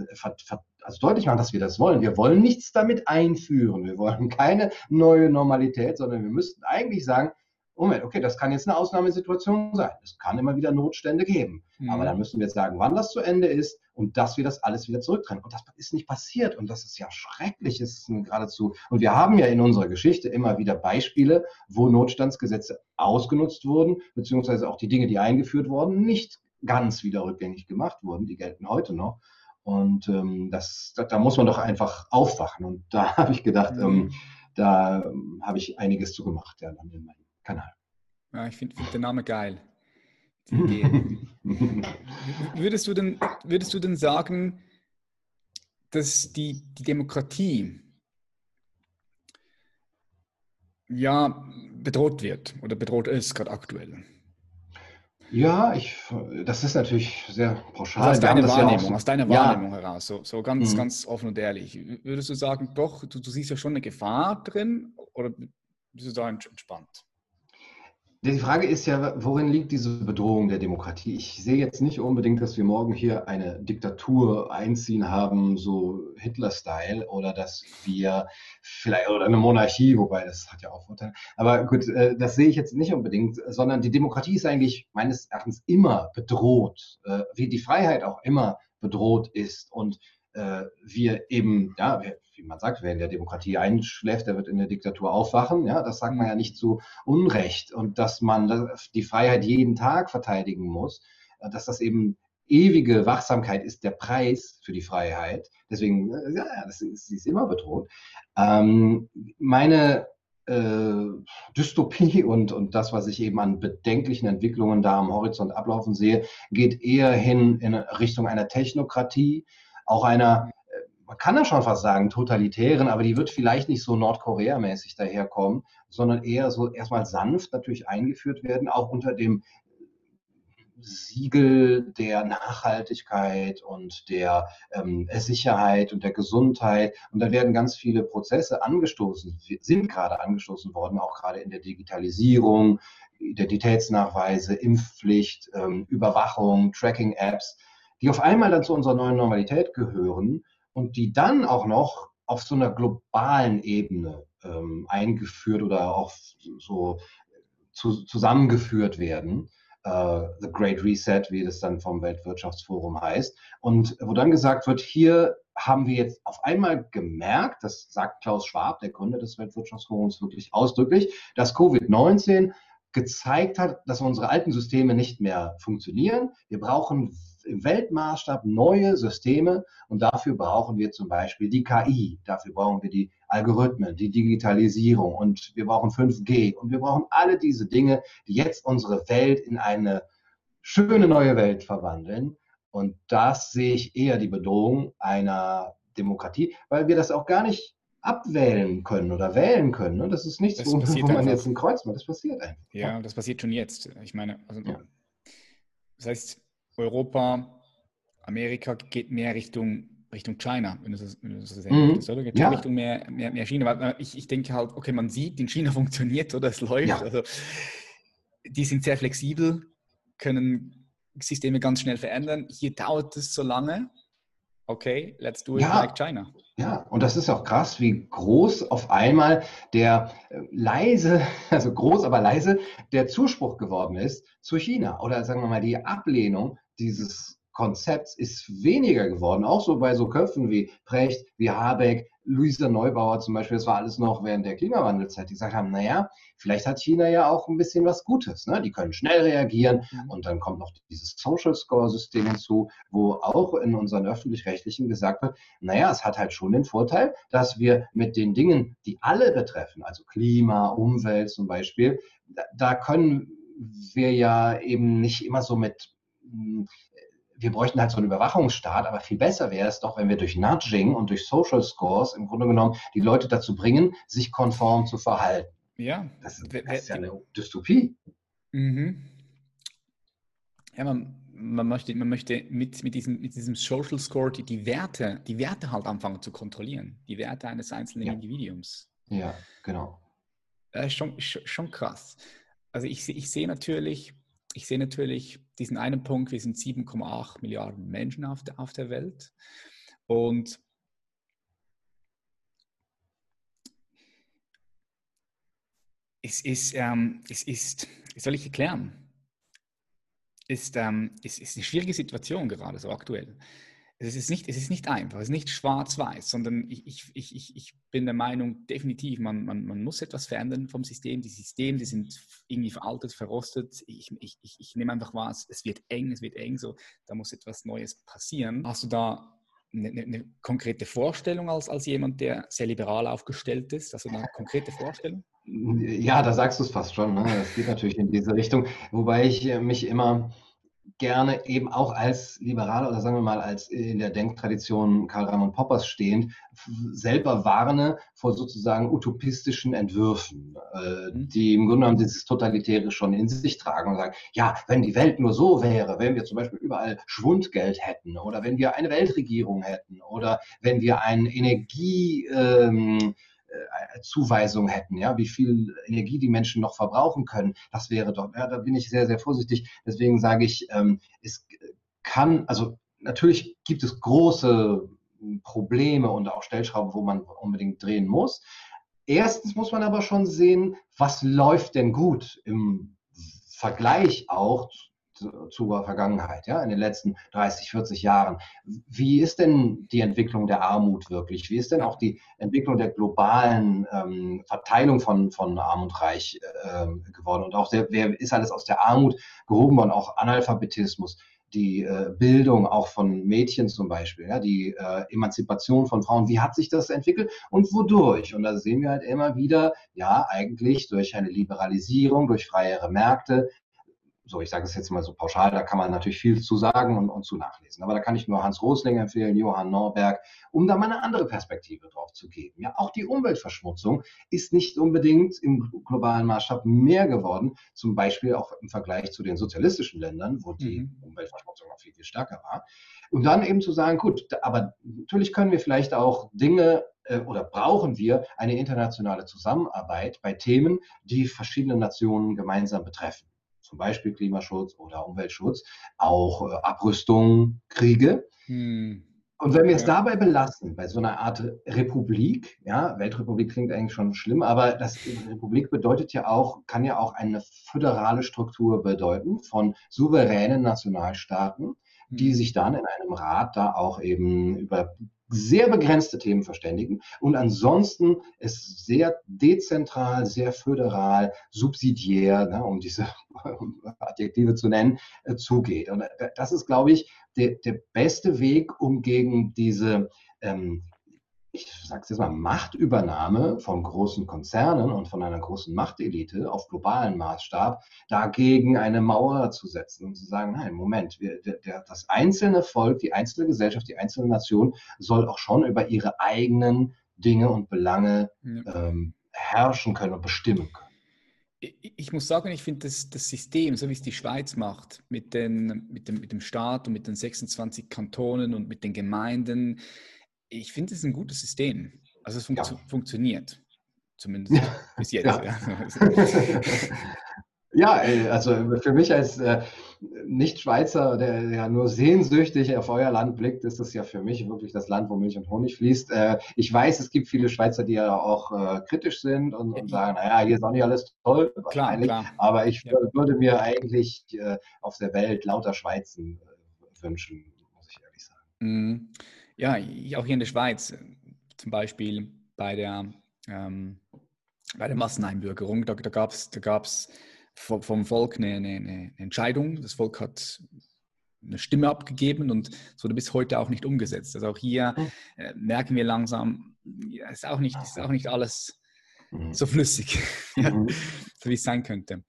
also deutlich machen, dass wir das wollen. Wir wollen nichts damit einführen. Wir wollen keine neue Normalität, sondern wir müssten eigentlich sagen, Moment, okay, das kann jetzt eine Ausnahmesituation sein. Es kann immer wieder Notstände geben. Mhm. Aber dann müssen wir jetzt sagen, wann das zu Ende ist und dass wir das alles wieder zurücktrennen. Und das ist nicht passiert. Und das ist ja schrecklich. Es ist geradezu. Und wir haben ja in unserer Geschichte immer wieder Beispiele, wo Notstandsgesetze ausgenutzt wurden, beziehungsweise auch die Dinge, die eingeführt wurden, nicht ganz wieder rückgängig gemacht wurden. Die gelten heute noch. Und ähm, das, da, da, muss man doch einfach aufwachen. Und da habe ich gedacht, mhm. ähm, da ähm, habe ich einiges zu gemacht, ja, dann in meinem Kanal. Ja, ich finde find den Namen geil. würdest, du denn, würdest du denn sagen, dass die, die Demokratie ja bedroht wird oder bedroht ist gerade aktuell? Ja, ich, das ist natürlich sehr pauschal. Also aus, deiner Wahrnehmung, ja aus deiner Wahrnehmung ja. heraus, so, so ganz, mhm. ganz offen und ehrlich. Würdest du sagen, doch, du, du siehst ja schon eine Gefahr drin oder bist du da entspannt? Die Frage ist ja, worin liegt diese Bedrohung der Demokratie? Ich sehe jetzt nicht unbedingt, dass wir morgen hier eine Diktatur einziehen haben, so Hitler-Style, oder dass wir vielleicht, oder eine Monarchie, wobei das hat ja auch Vorteile. Aber gut, äh, das sehe ich jetzt nicht unbedingt, sondern die Demokratie ist eigentlich meines Erachtens immer bedroht, äh, wie die Freiheit auch immer bedroht ist. Und äh, wir eben, ja, wie man sagt, wer in der Demokratie einschläft, der wird in der Diktatur aufwachen. Ja, das sagt man ja nicht zu Unrecht. Und dass man die Freiheit jeden Tag verteidigen muss, äh, dass das eben ewige Wachsamkeit ist der Preis für die Freiheit. Deswegen, äh, ja, das ist, sie ist immer bedroht. Ähm, meine äh, Dystopie und, und das, was ich eben an bedenklichen Entwicklungen da am Horizont ablaufen sehe, geht eher hin in Richtung einer Technokratie, auch einer man kann ja schon fast sagen, totalitären, aber die wird vielleicht nicht so Nordkorea-mäßig daherkommen, sondern eher so erstmal sanft natürlich eingeführt werden, auch unter dem Siegel der Nachhaltigkeit und der ähm, Sicherheit und der Gesundheit. Und da werden ganz viele Prozesse angestoßen, sind gerade angestoßen worden, auch gerade in der Digitalisierung, Identitätsnachweise, Impfpflicht, ähm, Überwachung, Tracking-Apps, die auf einmal dann zu unserer neuen Normalität gehören und die dann auch noch auf so einer globalen Ebene ähm, eingeführt oder auch so zu, zusammengeführt werden. Uh, The Great Reset, wie das dann vom Weltwirtschaftsforum heißt. Und wo dann gesagt wird, hier haben wir jetzt auf einmal gemerkt, das sagt Klaus Schwab, der Gründer des Weltwirtschaftsforums, wirklich ausdrücklich, dass Covid-19 gezeigt hat, dass unsere alten Systeme nicht mehr funktionieren. Wir brauchen im Weltmaßstab neue Systeme und dafür brauchen wir zum Beispiel die KI, dafür brauchen wir die Algorithmen, die Digitalisierung und wir brauchen 5G und wir brauchen alle diese Dinge, die jetzt unsere Welt in eine schöne neue Welt verwandeln. Und das sehe ich eher die Bedrohung einer Demokratie, weil wir das auch gar nicht abwählen können oder wählen können. Und das ist nichts, das wo, wo, man jetzt ein Kreuz macht. Das passiert einfach. Ja, das passiert schon jetzt. Ich meine, also, ja. das heißt, Europa, Amerika geht mehr Richtung, Richtung China, wenn du das, wenn du das sehen mhm. oder? Geht ja. Richtung mehr, mehr, mehr China. Weil ich, ich denke halt, okay, man sieht, in China funktioniert oder es läuft. Ja. Also, die sind sehr flexibel, können Systeme ganz schnell verändern. Hier dauert es so lange. Okay, let's do it ja. like China. Ja, und das ist auch krass, wie groß auf einmal der äh, leise, also groß, aber leise, der Zuspruch geworden ist zu China. Oder sagen wir mal, die Ablehnung dieses Konzepts ist weniger geworden. Auch so bei so Köpfen wie Precht, wie Habeck, Luisa Neubauer zum Beispiel, das war alles noch während der Klimawandelzeit, die gesagt haben, naja, vielleicht hat China ja auch ein bisschen was Gutes. Ne? Die können schnell reagieren mhm. und dann kommt noch dieses Social Score System hinzu, wo auch in unseren öffentlich-rechtlichen gesagt wird, naja, es hat halt schon den Vorteil, dass wir mit den Dingen, die alle betreffen, also Klima, Umwelt zum Beispiel, da, können wir ja eben nicht immer so mit wir bräuchten halt so einen Überwachungsstaat, aber viel besser wäre es doch, wenn wir durch Nudging und durch Social Scores im Grunde genommen die Leute dazu bringen, sich konform zu verhalten. Ja. Das, das ist ja eine Dystopie. Mhm. Ja, man, man, möchte, man möchte mit, mit, diesem, mit diesem Social Score die, die, Werte, die Werte halt anfangen zu kontrollieren. Die Werte eines einzelnen ja. Individuums. Ja, genau. Äh, schon, schon krass. Also ich, ich sehe natürlich, ich sehe natürlich diesen einen Punkt, wir sind 7,8 Milliarden Menschen auf der, auf der Welt. Und es ist, ähm, es ist, wie soll ich erklären? Ist, ähm, es ist eine schwierige Situation gerade so aktuell es ist nicht, es ist nicht einfach, es ist nicht schwarz-weiß, sondern ich, ich, ich, ich bin der Meinung, definitiv, man, man, man muss etwas verändern vom System. Die Systeme, die sind irgendwie veraltet, verrostet. Ich, ich, ich, ich nehme einfach wahr, es wird eng, es wird eng, so, da muss etwas Neues passieren. Hast du da eine, eine, konkrete Vorstellung als, als jemand, der sehr liberal aufgestellt ist? Also eine konkrete Vorstellung? Ja, da sagst du es fast schon. Ne? Das geht natürlich in diese Richtung, wobei ich äh, mich immer gerne eben auch als Liberaler oder sagen wir mal als in der Denktradition Karl Raimund Poppers stehend selber warne vor sozusagen utopistischen Entwürfen, äh, mhm. die im Grunde genommen dieses Totalitäre schon in sich tragen und sagen, ja, wenn die Welt nur so wäre, wenn wir zum Beispiel überall Schwundgeld hätten oder wenn wir eine Weltregierung hätten oder wenn wir ein Energie ähm, äh, Zuweisung hätten, ja, wie viel Energie die Menschen noch verbrauchen können, das wäre doch, ja, da bin ich sehr, sehr vorsichtig. Deswegen sage ich, ähm, es kann, also natürlich gibt es große Probleme und auch Stellschrauben, wo man unbedingt drehen muss. Erstens muss man aber schon sehen, was läuft denn gut im Vergleich auch zur Vergangenheit, ja, in den letzten 30, 40 Jahren. Wie ist denn die Entwicklung der Armut wirklich? Wie ist denn auch die Entwicklung der globalen ähm, Verteilung von, von Arm und Reich äh, geworden? Und auch der, wer ist alles aus der Armut gehoben worden? Auch Analphabetismus, die äh, Bildung auch von Mädchen zum Beispiel, ja, die äh, Emanzipation von Frauen. Wie hat sich das entwickelt und wodurch? Und da sehen wir halt immer wieder, ja, eigentlich durch eine Liberalisierung, durch freiere Märkte, so, ich sage es jetzt mal so pauschal, da kann man natürlich viel zu sagen und, und zu nachlesen. Aber da kann ich nur Hans Rosling empfehlen, Johann Norberg, um da mal eine andere Perspektive drauf zu geben. Ja, auch die Umweltverschmutzung ist nicht unbedingt im globalen Maßstab mehr geworden, zum Beispiel auch im Vergleich zu den sozialistischen Ländern, wo die mhm. Umweltverschmutzung noch viel, viel stärker war. Und dann eben zu sagen, gut, aber natürlich können wir vielleicht auch Dinge äh, oder brauchen wir eine internationale Zusammenarbeit bei Themen, die verschiedene Nationen gemeinsam betreffen zum Beispiel Klimaschutz oder Umweltschutz, auch äh, Abrüstung, Kriege. Hm. Und wenn wir es dabei belassen, bei so einer Art Republik, ja, Weltrepublik klingt eigentlich schon schlimm, aber das Republik bedeutet ja auch, kann ja auch eine föderale Struktur bedeuten von souveränen Nationalstaaten, die hm. sich dann in einem Rat da auch eben über sehr begrenzte Themen verständigen und ansonsten es sehr dezentral, sehr föderal, subsidiär, ne, um diese Adjektive zu nennen, äh, zugeht. Und äh, das ist, glaube ich, der, der beste Weg, um gegen diese ähm, ich sage es jetzt mal, Machtübernahme von großen Konzernen und von einer großen Machtelite auf globalen Maßstab dagegen eine Mauer zu setzen und zu sagen, nein, Moment, wir, der, das einzelne Volk, die einzelne Gesellschaft, die einzelne Nation soll auch schon über ihre eigenen Dinge und Belange ja. ähm, herrschen können und bestimmen können. Ich muss sagen, ich finde das, das System, so wie es die Schweiz macht, mit, den, mit, dem, mit dem Staat und mit den 26 Kantonen und mit den Gemeinden, ich finde es ein gutes System. Also es fun ja. funktioniert. Zumindest bis jetzt. Ja. ja, also für mich als äh, Nicht-Schweizer, der ja nur sehnsüchtig auf euer Land blickt, ist das ja für mich wirklich das Land, wo Milch und Honig fließt. Äh, ich weiß, es gibt viele Schweizer, die ja auch äh, kritisch sind und, und sagen, naja, hier ist auch nicht alles toll, klar, klar. aber ich würde mir eigentlich auf der Welt lauter Schweizen wünschen, muss ich ehrlich sagen. Mhm. Ja, auch hier in der Schweiz, zum Beispiel bei der, ähm, bei der Masseneinbürgerung, da, da gab es da gab's vom Volk eine, eine, eine, Entscheidung. Das Volk hat eine Stimme abgegeben und es wurde bis heute auch nicht umgesetzt. Also auch hier hm. äh, merken wir langsam, ja, ist auch nicht, ist auch nicht alles mhm. so flüssig, mhm. so wie es sein könnte.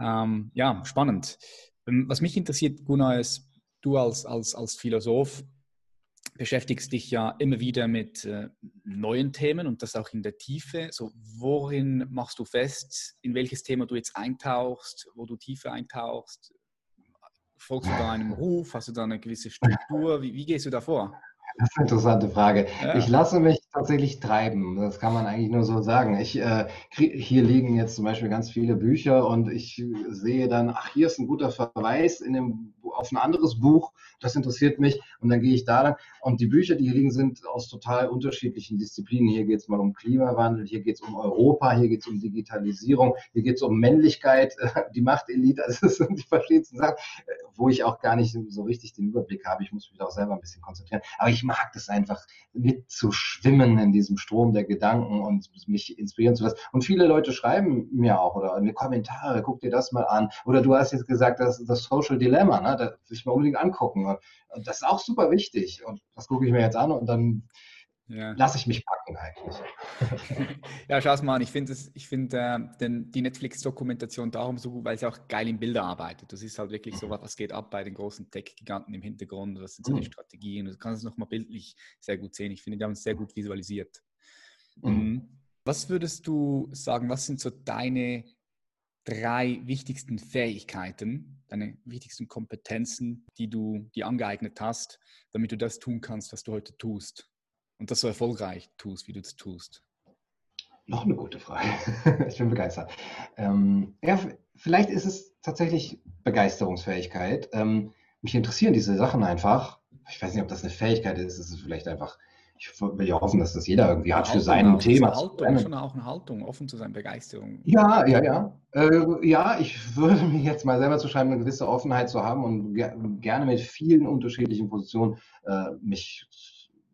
Ähm, ja, spannend. Ähm, was mich interessiert, Gunnar, ist, du als, als, als Philosoph, beschäftigst dich ja immer wieder mit äh, neuen Themen und das auch in der Tiefe. So, worin machst du fest, in welches Thema du jetzt eintauchst, wo du tiefer eintauchst? Folgst du da einem Ruf? Hast du da eine gewisse Struktur? Wie, wie gehst du da vor? Das ist eine interessante Frage. Ja. Ich lasse mich tatsächlich treiben. Das kann man eigentlich nur so sagen. Ich, äh, hier liegen jetzt zum Beispiel ganz viele Bücher und ich sehe dann, ach, hier ist ein guter Verweis in dem, auf ein anderes Buch. Das interessiert mich. Und dann gehe ich da lang. Und die Bücher, die hier liegen, sind aus total unterschiedlichen Disziplinen. Hier geht es mal um Klimawandel, hier geht es um Europa, hier geht es um Digitalisierung, hier geht es um Männlichkeit, die Machtelite. Also das sind die verschiedensten Sachen, wo ich auch gar nicht so richtig den Überblick habe. Ich muss mich auch selber ein bisschen konzentrieren. Aber ich mag das einfach mitzuschwimmen in diesem Strom der Gedanken und mich inspirieren zu lassen. Und viele Leute schreiben mir auch oder in die Kommentare, guck dir das mal an. Oder du hast jetzt gesagt, das, das Social Dilemma, ne? Das will ich mir unbedingt angucken. Und das ist auch super wichtig. Und das gucke ich mir jetzt an und dann ja. lasse ich mich packen eigentlich. ja, schau mal an. Ich finde find, äh, die Netflix-Dokumentation darum so gut, weil sie auch geil in Bilder arbeitet. Das ist halt wirklich so, mhm. was geht ab bei den großen Tech-Giganten im Hintergrund. Das sind so die mhm. Strategien. Du kannst es nochmal bildlich sehr gut sehen. Ich finde, die haben es sehr gut visualisiert. Mhm. mhm. Was würdest du sagen, was sind so deine drei wichtigsten Fähigkeiten, deine wichtigsten Kompetenzen, die du dir angeeignet hast, damit du das tun kannst, was du heute tust? und das so erfolgreich tust, wie du es tust? Noch eine gute Frage. ich bin begeistert. Ähm, ja, vielleicht ist es tatsächlich Begeisterungsfähigkeit. Ähm, mich interessieren diese Sachen einfach. Ich weiß nicht, ob das eine Fähigkeit ist. Es ist vielleicht einfach, ich will ja hoffen, dass das jeder irgendwie hat für sein Thema. Haltung, schon auch eine Haltung, offen zu sein, Begeisterung. Ja, ja, ja. Äh, ja, ich würde mir jetzt mal selber zu schreiben, eine gewisse Offenheit zu haben und ger gerne mit vielen unterschiedlichen Positionen äh, mich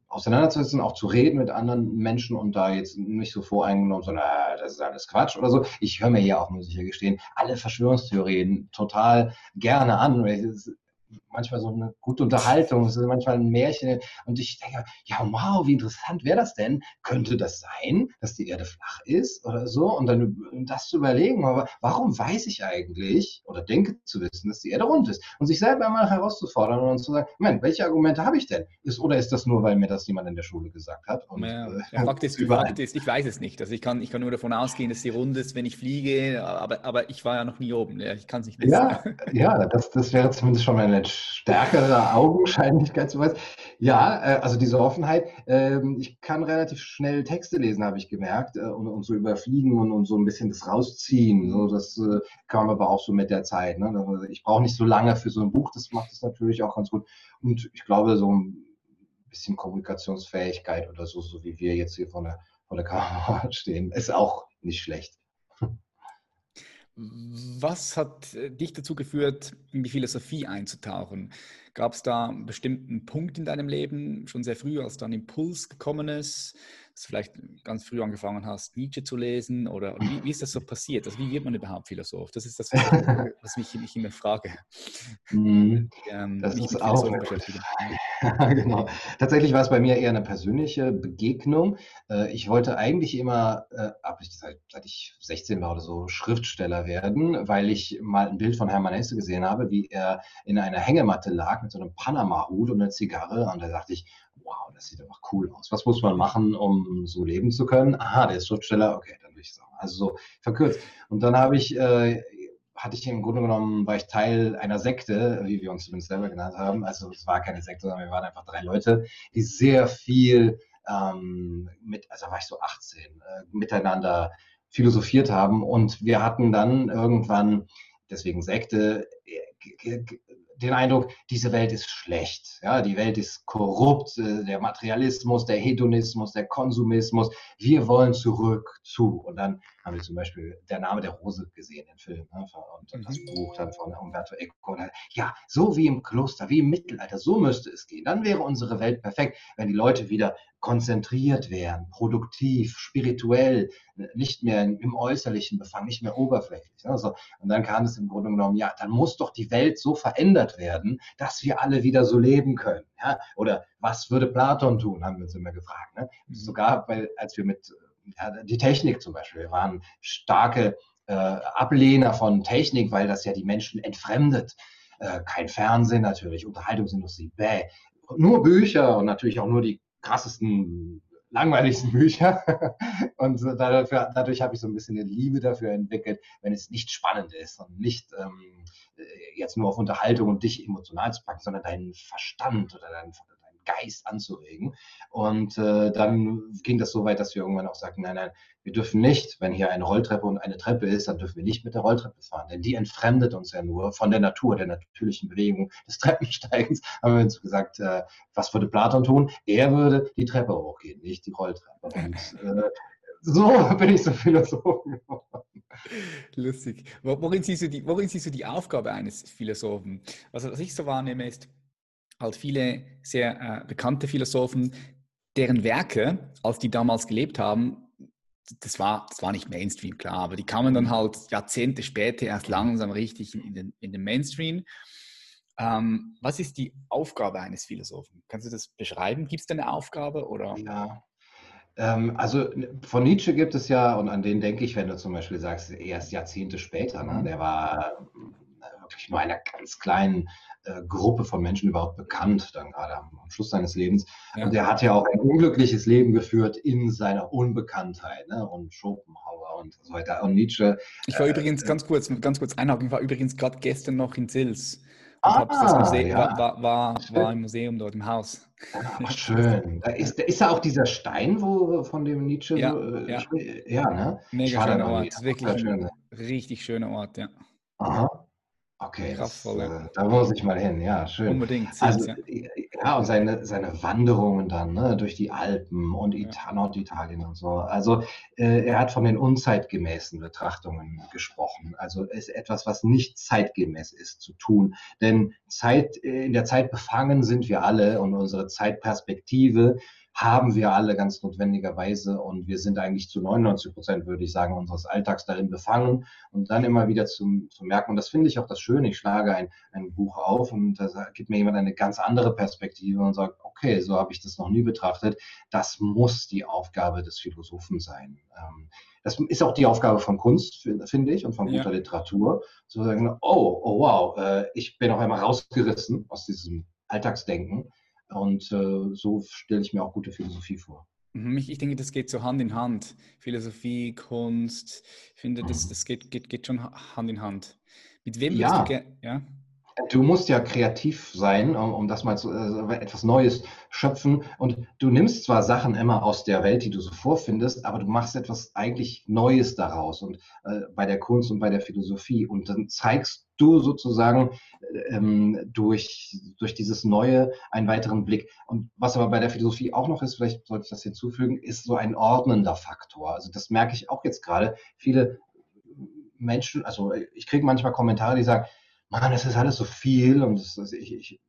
auseinanderzusetzen, auch zu reden mit anderen Menschen und da jetzt nicht so voreingenommen, sondern äh, das ist alles Quatsch oder so. Ich höre mir hier auch, muss ich hier gestehen, alle Verschwörungstheorien total gerne an. Manchmal so eine gute Unterhaltung, es ist manchmal ein Märchen. Und ich denke, ja, wow, wie interessant wäre das denn? Könnte das sein, dass die Erde flach ist oder so? Und dann das zu überlegen, aber warum weiß ich eigentlich oder denke zu wissen, dass die Erde rund ist? Und sich selber mal herauszufordern und zu sagen, Moment, welche Argumente habe ich denn? Ist, oder ist das nur, weil mir das jemand in der Schule gesagt hat? Und, ja, äh, Fakt, ist, Fakt ist, ich weiß es nicht. Also ich kann, ich kann nur davon ausgehen, dass sie rund ist, wenn ich fliege, aber, aber ich war ja noch nie oben. Ja, ich kann es nicht wissen. Ja, ja das, das wäre zumindest schon eine stärkere Augenscheinlichkeit. Ja, äh, also diese Offenheit. Äh, ich kann relativ schnell Texte lesen, habe ich gemerkt, äh, und, und, so überfliegen und, und, so ein bisschen das rausziehen. So, das äh, kam aber auch so mit der Zeit. Ne? Also ich brauche nicht so lange für so ein Buch, das macht es natürlich auch ganz gut. Und ich glaube, so ein bisschen Kommunikationsfähigkeit oder so, so wie wir jetzt hier von der, von der Kamera stehen, ist auch nicht schlecht. Was hat äh, dich dazu geführt, in die Philosophie einzutauchen? Gab es da einen bestimmten Punkt in deinem Leben, schon sehr früh, als dann Impuls gekommen ist, dass du vielleicht ganz früh angefangen hast, Nietzsche zu lesen? Oder, wie, wie, ist das so passiert? Also wie wird man überhaupt Philosoph? Das ist das, was mich, mich immer frage. Mhm. Ähm, das ist auch ja, genau. Tatsächlich war es bei mir eher eine persönliche Begegnung. Äh, ich wollte eigentlich immer, äh, seit, ich 16 war oder so, Schriftsteller werden, weil ich mal ein Bild von Hermann Hesse gesehen habe, wie er in einer Hängematte lag mit so einem Panama-Hut und einer Zigarre. Und da dachte ich, wow, das sieht einfach cool aus. Was muss man machen, um so leben zu können? Aha, der ist Schriftsteller, okay, dann will ich sagen. Also so verkürzt. Und dann habe ich, äh, hatte ich im Grunde genommen, war ich Teil einer Sekte, wie wir uns zumindest selber genannt haben. Also es war keine Sekte, sondern wir waren einfach drei Leute, die sehr viel ähm, mit, also war ich so 18, äh, miteinander philosophiert haben. Und wir hatten dann irgendwann, deswegen Sekte, äh, den Eindruck, diese Welt ist schlecht. Ja, die Welt ist korrupt, äh, der Materialismus, der Hedonismus, der Konsumismus. Wir wollen zurück zu. Und dann haben wir zum Beispiel Der Name der Rose gesehen, den Film, ne, und mhm. das Buch dann von Umberto Eco. Ja, so wie im Kloster, wie im Mittelalter, so müsste es gehen. Dann wäre unsere Welt perfekt, wenn die Leute wieder konzentriert wären, produktiv, spirituell, nicht mehr im Äußerlichen befangen, nicht mehr oberflächlich. Also, und dann kam es im Grunde genommen, ja, dann muss doch die Welt so verändert werden, dass wir alle wieder so leben können. Ja? Oder was würde Platon tun, haben wir uns immer gefragt. Ne? Mhm. Sogar, weil, als wir mit ja, die Technik zum Beispiel, wir waren starke äh, Ablehner von Technik, weil das ja die Menschen entfremdet. Äh, kein Fernsehen natürlich, Unterhaltungsindustrie, bäh. Nur Bücher und natürlich auch nur die krassesten, langweiligsten Bücher. und dafür, dadurch habe ich so ein bisschen eine Liebe dafür entwickelt, wenn es nicht spannend ist und nicht ähm, jetzt nur auf Unterhaltung und dich emotional zu packen, sondern deinen Verstand oder deinen Geist anzuregen. Und äh, dann ging das so weit, dass wir irgendwann auch sagten, nein, nein, wir dürfen nicht, wenn hier eine Rolltreppe und eine Treppe ist, dann dürfen wir nicht mit der Rolltreppe fahren, denn die entfremdet uns ja nur von der Natur, der natürlichen Bewegung des Treppensteigens. Haben wir uns gesagt, äh, was würde Platon tun? Er würde die Treppe hochgehen, nicht die Rolltreppe. Und äh, so bin ich so Philosoph geworden. Lustig. Worin siehst, du die, worin siehst du die Aufgabe eines Philosophen? Also, was ich so wahrnehme, ist halt viele sehr äh, bekannte Philosophen, deren Werke, als die damals gelebt haben, das war, das war nicht Mainstream, klar, aber die kamen dann halt Jahrzehnte später erst langsam richtig in den, in den Mainstream. Ähm, was ist die Aufgabe eines Philosophen? Kannst du das beschreiben? Gibt es da eine Aufgabe? Oder? Ja, ähm, also von Nietzsche gibt es ja, und an den denke ich, wenn du zum Beispiel sagst, erst Jahrzehnte später, ne? Mhm. der war äh, wirklich nur einer ganz kleinen äh, Gruppe von Menschen überhaupt bekannt, dann gerade am, am Schluss seines Lebens. Ja. Und er hat ja auch ein unglückliches Leben geführt in seiner Unbekanntheit ne? und Schopenhauer und so weiter und Nietzsche. Ich war äh, übrigens ganz kurz, ganz kurz einhaken, ich war übrigens gerade gestern noch in Sils. Ah, das Museum, ja. war, war, war, im Museum dort im Haus. Ach, schön. Da ist, ist da auch dieser Stein, wo von dem Nietzsche ja, so, äh, ja. ja, ne? Mega schöner Ort. Wirklich ein richtig schöner Ort, ja. Aha. Okay, das, äh, da muss ich mal hin, ja, schön. Unbedingt. Also, ja. ja, und seine, seine Wanderungen dann ne, durch die Alpen und Ita Norditalien und so. Also äh, er hat von den unzeitgemäßen Betrachtungen gesprochen. Also es ist etwas, was nicht zeitgemäß ist zu tun. Denn Zeit, in der Zeit befangen sind wir alle und unsere Zeitperspektive haben wir alle ganz notwendigerweise und wir sind eigentlich zu 99 Prozent, würde ich sagen, unseres Alltags darin befangen und dann immer wieder zu, zu merken, und das finde ich auch das Schöne, ich schlage ein, ein Buch auf und da gibt mir jemand eine ganz andere Perspektive und sagt, okay, so habe ich das noch nie betrachtet, das muss die Aufgabe des Philosophen sein. Ähm, das ist auch die Aufgabe von Kunst, finde ich, und von guter ja. Literatur, zu sagen, oh, oh wow, äh, ich bin auf einmal rausgerissen aus diesem Alltagsdenken und äh, so stelle ich mir auch gute Philosophie vor. Mhm, ich, denke, das geht so Hand in Hand. Philosophie, Kunst, ich finde, das, das geht, geht, geht schon Hand in Hand. Mit wem ja. du ja? Du musst ja kreativ sein, um, um das mal zu, äh, etwas Neues schöpfen. Und du nimmst zwar Sachen immer aus der Welt, die du so vorfindest, aber du machst etwas eigentlich Neues daraus. Und äh, bei der Kunst und bei der Philosophie. Und dann zeigst du sozusagen ähm, durch, durch dieses Neue einen weiteren Blick. Und was aber bei der Philosophie auch noch ist, vielleicht sollte ich das hinzufügen, ist so ein ordnender Faktor. Also das merke ich auch jetzt gerade. Viele Menschen, also ich kriege manchmal Kommentare, die sagen, Mann, es ist alles so viel und das, das, ich, ich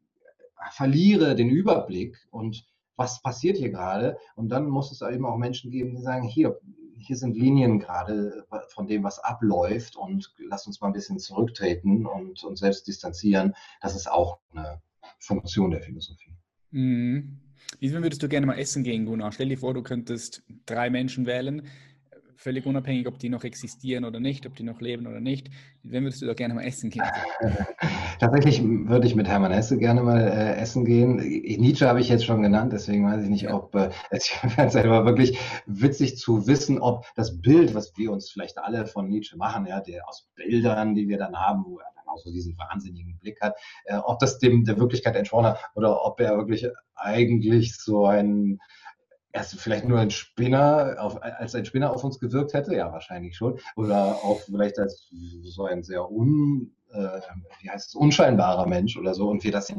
verliere den Überblick und was passiert hier gerade? Und dann muss es eben auch Menschen geben, die sagen, hier, hier sind Linien gerade von dem, was abläuft und lass uns mal ein bisschen zurücktreten und uns selbst distanzieren. Das ist auch eine Funktion der Philosophie. Mhm. Wie würdest du gerne mal essen gehen, Gunnar? Stell dir vor, du könntest drei Menschen wählen, völlig unabhängig, ob die noch existieren oder nicht, ob die noch leben oder nicht. Wen würdest du da gerne mal essen gehen? Tatsächlich würde ich mit Hermann Hesse gerne mal äh, essen gehen. Nietzsche habe ich jetzt schon genannt, deswegen weiß ich nicht, ja. ob äh, es war wirklich witzig zu wissen, ob das Bild, was wir uns vielleicht alle von Nietzsche machen, ja, der aus Bildern, die wir dann haben, wo er dann auch so diesen wahnsinnigen Blick hat, äh, ob das dem der Wirklichkeit entsprochen hat oder ob er wirklich eigentlich so ein erst vielleicht nur ein Spinner, auf, als ein Spinner auf uns gewirkt hätte, ja, wahrscheinlich schon. Oder auch vielleicht als so ein sehr un, äh, wie heißt es, unscheinbarer Mensch oder so und wir das äh,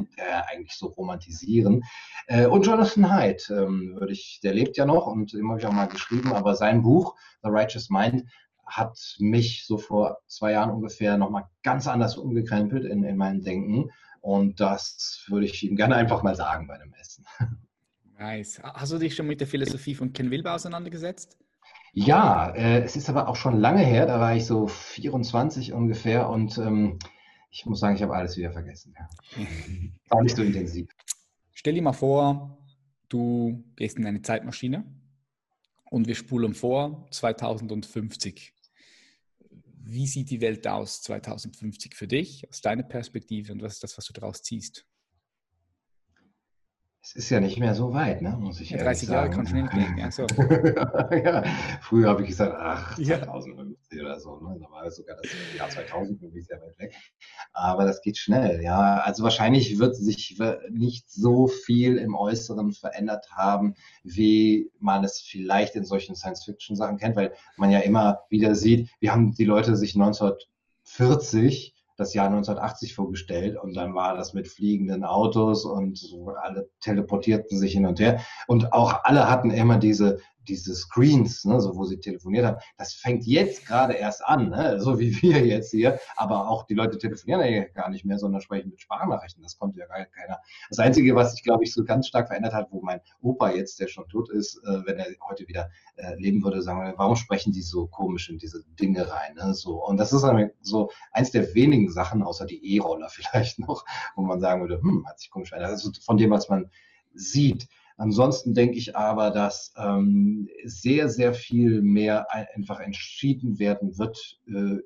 eigentlich so romantisieren. Äh, und Jonathan Haidt, ähm, würde ich, der lebt ja noch und dem habe ich auch mal geschrieben, aber sein Buch, The Righteous Mind, hat mich so vor zwei Jahren ungefähr nochmal ganz anders umgekrempelt in, in meinem Denken. Und das würde ich ihm gerne einfach mal sagen bei dem Essen. Nice. Hast du dich schon mit der Philosophie von Ken Wilber auseinandergesetzt? Ja, äh, es ist aber auch schon lange her, da war ich so 24 ungefähr und ähm, ich muss sagen, ich habe alles wieder vergessen. Ja. War nicht so intensiv. Stell dir mal vor, du gehst in eine Zeitmaschine und wir spulen vor 2050. Wie sieht die Welt aus 2050 für dich, aus deiner Perspektive und was ist das, was du daraus ziehst? Es ist ja nicht mehr so weit, ne? muss ich ja, 30 Jahre kann schnell gehen, ja, so. ja, früher habe ich gesagt, ach, 2050 ja. oder so. Ne? Da war sogar das Jahr 2000 irgendwie sehr weit weg. Aber das geht schnell, ja. Also wahrscheinlich wird sich nicht so viel im Äußeren verändert haben, wie man es vielleicht in solchen Science-Fiction-Sachen kennt, weil man ja immer wieder sieht, wir haben die Leute sich 1940 das Jahr 1980 vorgestellt und dann war das mit fliegenden Autos und alle teleportierten sich hin und her. Und auch alle hatten immer diese diese Screens, ne, so wo sie telefoniert haben, das fängt jetzt gerade erst an, ne, so wie wir jetzt hier. Aber auch die Leute telefonieren ja gar nicht mehr, sondern sprechen mit Sprachnachrichten. Das konnte ja gar keiner. Das Einzige, was sich, glaube ich, so ganz stark verändert hat, wo mein Opa jetzt, der schon tot ist, äh, wenn er heute wieder äh, leben würde, sagen wir, warum sprechen die so komisch in diese Dinge rein? Ne? So. Und das ist so eins der wenigen Sachen, außer die E-Roller vielleicht noch, wo man sagen würde, hm, hat sich komisch verändert. Also von dem, was man sieht. Ansonsten denke ich aber, dass ähm, sehr, sehr viel mehr einfach entschieden werden wird, äh,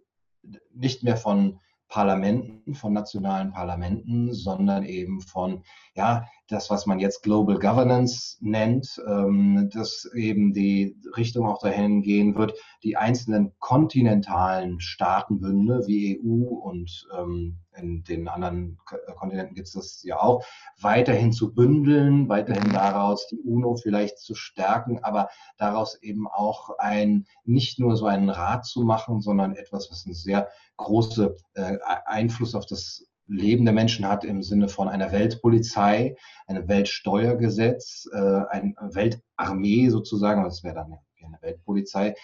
nicht mehr von Parlamenten, von nationalen Parlamenten, sondern eben von, ja, das, was man jetzt Global Governance nennt, ähm, dass eben die Richtung auch dahin gehen wird, die einzelnen kontinentalen Staatenbünde wie EU und ähm, in den anderen Kontinenten gibt es das ja auch, weiterhin zu bündeln, weiterhin daraus die UNO vielleicht zu stärken, aber daraus eben auch ein, nicht nur so einen Rat zu machen, sondern etwas, was einen sehr große äh, Einfluss auf das Leben der Menschen hat im Sinne von einer Weltpolizei, einem Weltsteuergesetz, äh, eine Weltarmee sozusagen, das wäre dann eine Weltpolizei,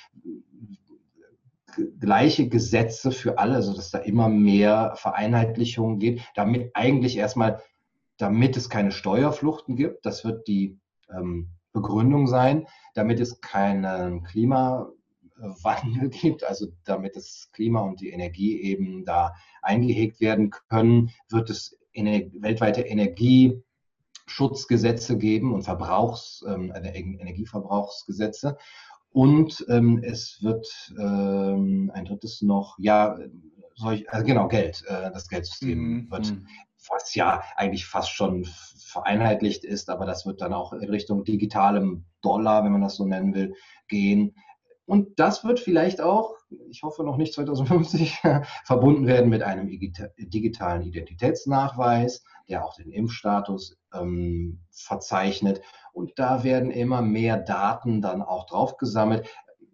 gleiche Gesetze für alle, also dass da immer mehr Vereinheitlichungen geht, damit eigentlich erstmal, damit es keine Steuerfluchten gibt, das wird die ähm, Begründung sein, damit es keinen Klimawandel gibt, also damit das Klima und die Energie eben da eingehegt werden können, wird es ener weltweite Energieschutzgesetze geben und Verbrauchs, ähm, Energieverbrauchsgesetze. Und ähm, es wird ähm, ein drittes noch, ja, solch, also genau, Geld, äh, das Geldsystem mhm. wird mhm. was ja eigentlich fast schon vereinheitlicht ist, aber das wird dann auch in Richtung digitalem Dollar, wenn man das so nennen will, gehen. Und das wird vielleicht auch, ich hoffe noch nicht 2050, verbunden werden mit einem digitalen Identitätsnachweis, der auch den Impfstatus ähm, verzeichnet. Und da werden immer mehr Daten dann auch drauf gesammelt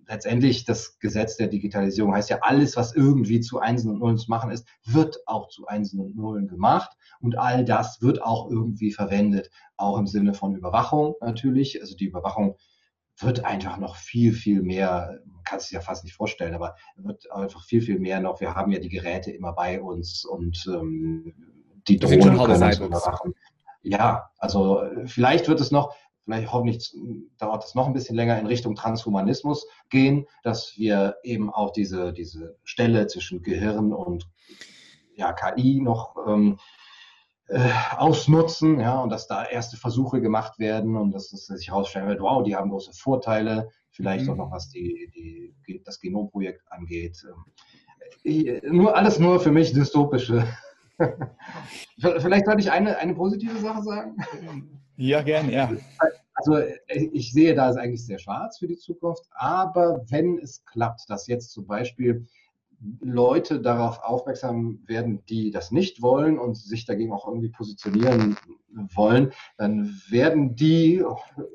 letztendlich das Gesetz der Digitalisierung heißt ja, alles, was irgendwie zu Einsen und Nullen zu machen ist, wird auch zu Einsen und Nullen gemacht. Und all das wird auch irgendwie verwendet, auch im Sinne von Überwachung natürlich. Also die Überwachung wird einfach noch viel, viel mehr, man kann es sich ja fast nicht vorstellen, aber wird einfach viel, viel mehr noch. Wir haben ja die Geräte immer bei uns und ähm, die Drohnen können uns überwachen. Ja, also vielleicht wird es noch, vielleicht hoffentlich dauert es noch ein bisschen länger in Richtung Transhumanismus gehen, dass wir eben auch diese, diese Stelle zwischen Gehirn und ja, KI noch ähm, äh, ausnutzen, ja, und dass da erste Versuche gemacht werden und dass, dass sich herausstellen wird, wow, die haben große Vorteile, vielleicht mhm. auch noch was die, die, das Genomprojekt angeht. Ähm, nur alles nur für mich dystopische. vielleicht sollte ich eine, eine positive Sache sagen. Ja, gern, ja. Also äh, ich sehe da ist eigentlich sehr schwarz für die Zukunft, aber wenn es klappt, dass jetzt zum Beispiel Leute darauf aufmerksam werden, die das nicht wollen und sich dagegen auch irgendwie positionieren wollen, dann werden die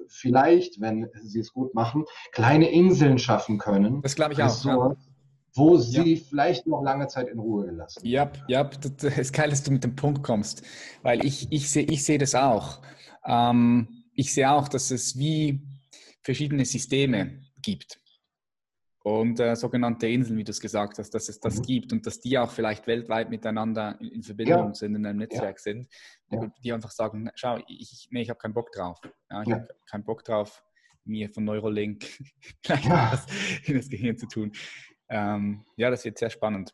vielleicht, wenn sie es gut machen, kleine Inseln schaffen können. Das glaube ich auch. Ja. Wo sie ja. vielleicht noch lange Zeit in Ruhe gelassen Ja, ja, das ist geil, dass du mit dem Punkt kommst, weil ich, ich sehe ich seh das auch. Ähm, ich sehe auch, dass es wie verschiedene Systeme gibt und äh, sogenannte Inseln, wie du es gesagt hast, dass es das mhm. gibt und dass die auch vielleicht weltweit miteinander in, in Verbindung ja. sind, in einem Netzwerk ja. sind, ja. die einfach sagen, schau, ich, nee, ich habe keinen Bock drauf. ich habe keinen Bock drauf, mir von Neurolink gleich was in das Gehirn zu tun. Ähm, ja, das wird sehr spannend.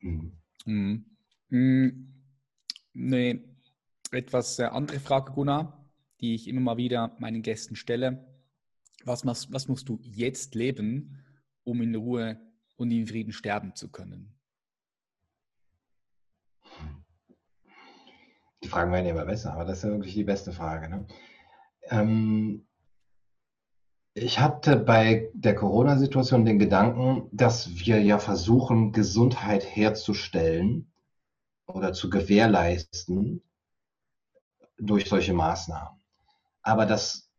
Mhm. Mhm. Eine etwas äh, andere Frage, Gunnar, die ich immer mal wieder meinen Gästen stelle. Was, was musst du jetzt leben, um in Ruhe und in Frieden sterben zu können? Die Fragen werden ja immer besser, aber das ist ja wirklich die beste Frage. Ne? Ähm, ich hatte bei der Corona-Situation den Gedanken, dass wir ja versuchen, Gesundheit herzustellen oder zu gewährleisten durch solche Maßnahmen. Aber das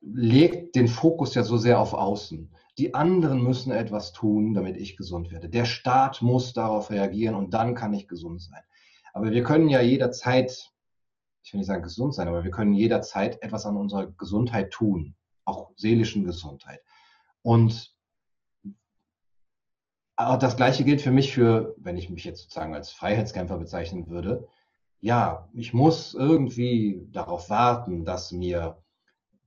legt den Fokus ja so sehr auf Außen. Die anderen müssen etwas tun, damit ich gesund werde. Der Staat muss darauf reagieren und dann kann ich gesund sein. Aber wir können ja jederzeit, ich will nicht sagen gesund sein, aber wir können jederzeit etwas an unserer Gesundheit tun, auch seelischen Gesundheit. Und das Gleiche gilt für mich für, wenn ich mich jetzt sozusagen als Freiheitskämpfer bezeichnen würde. Ja, ich muss irgendwie darauf warten, dass mir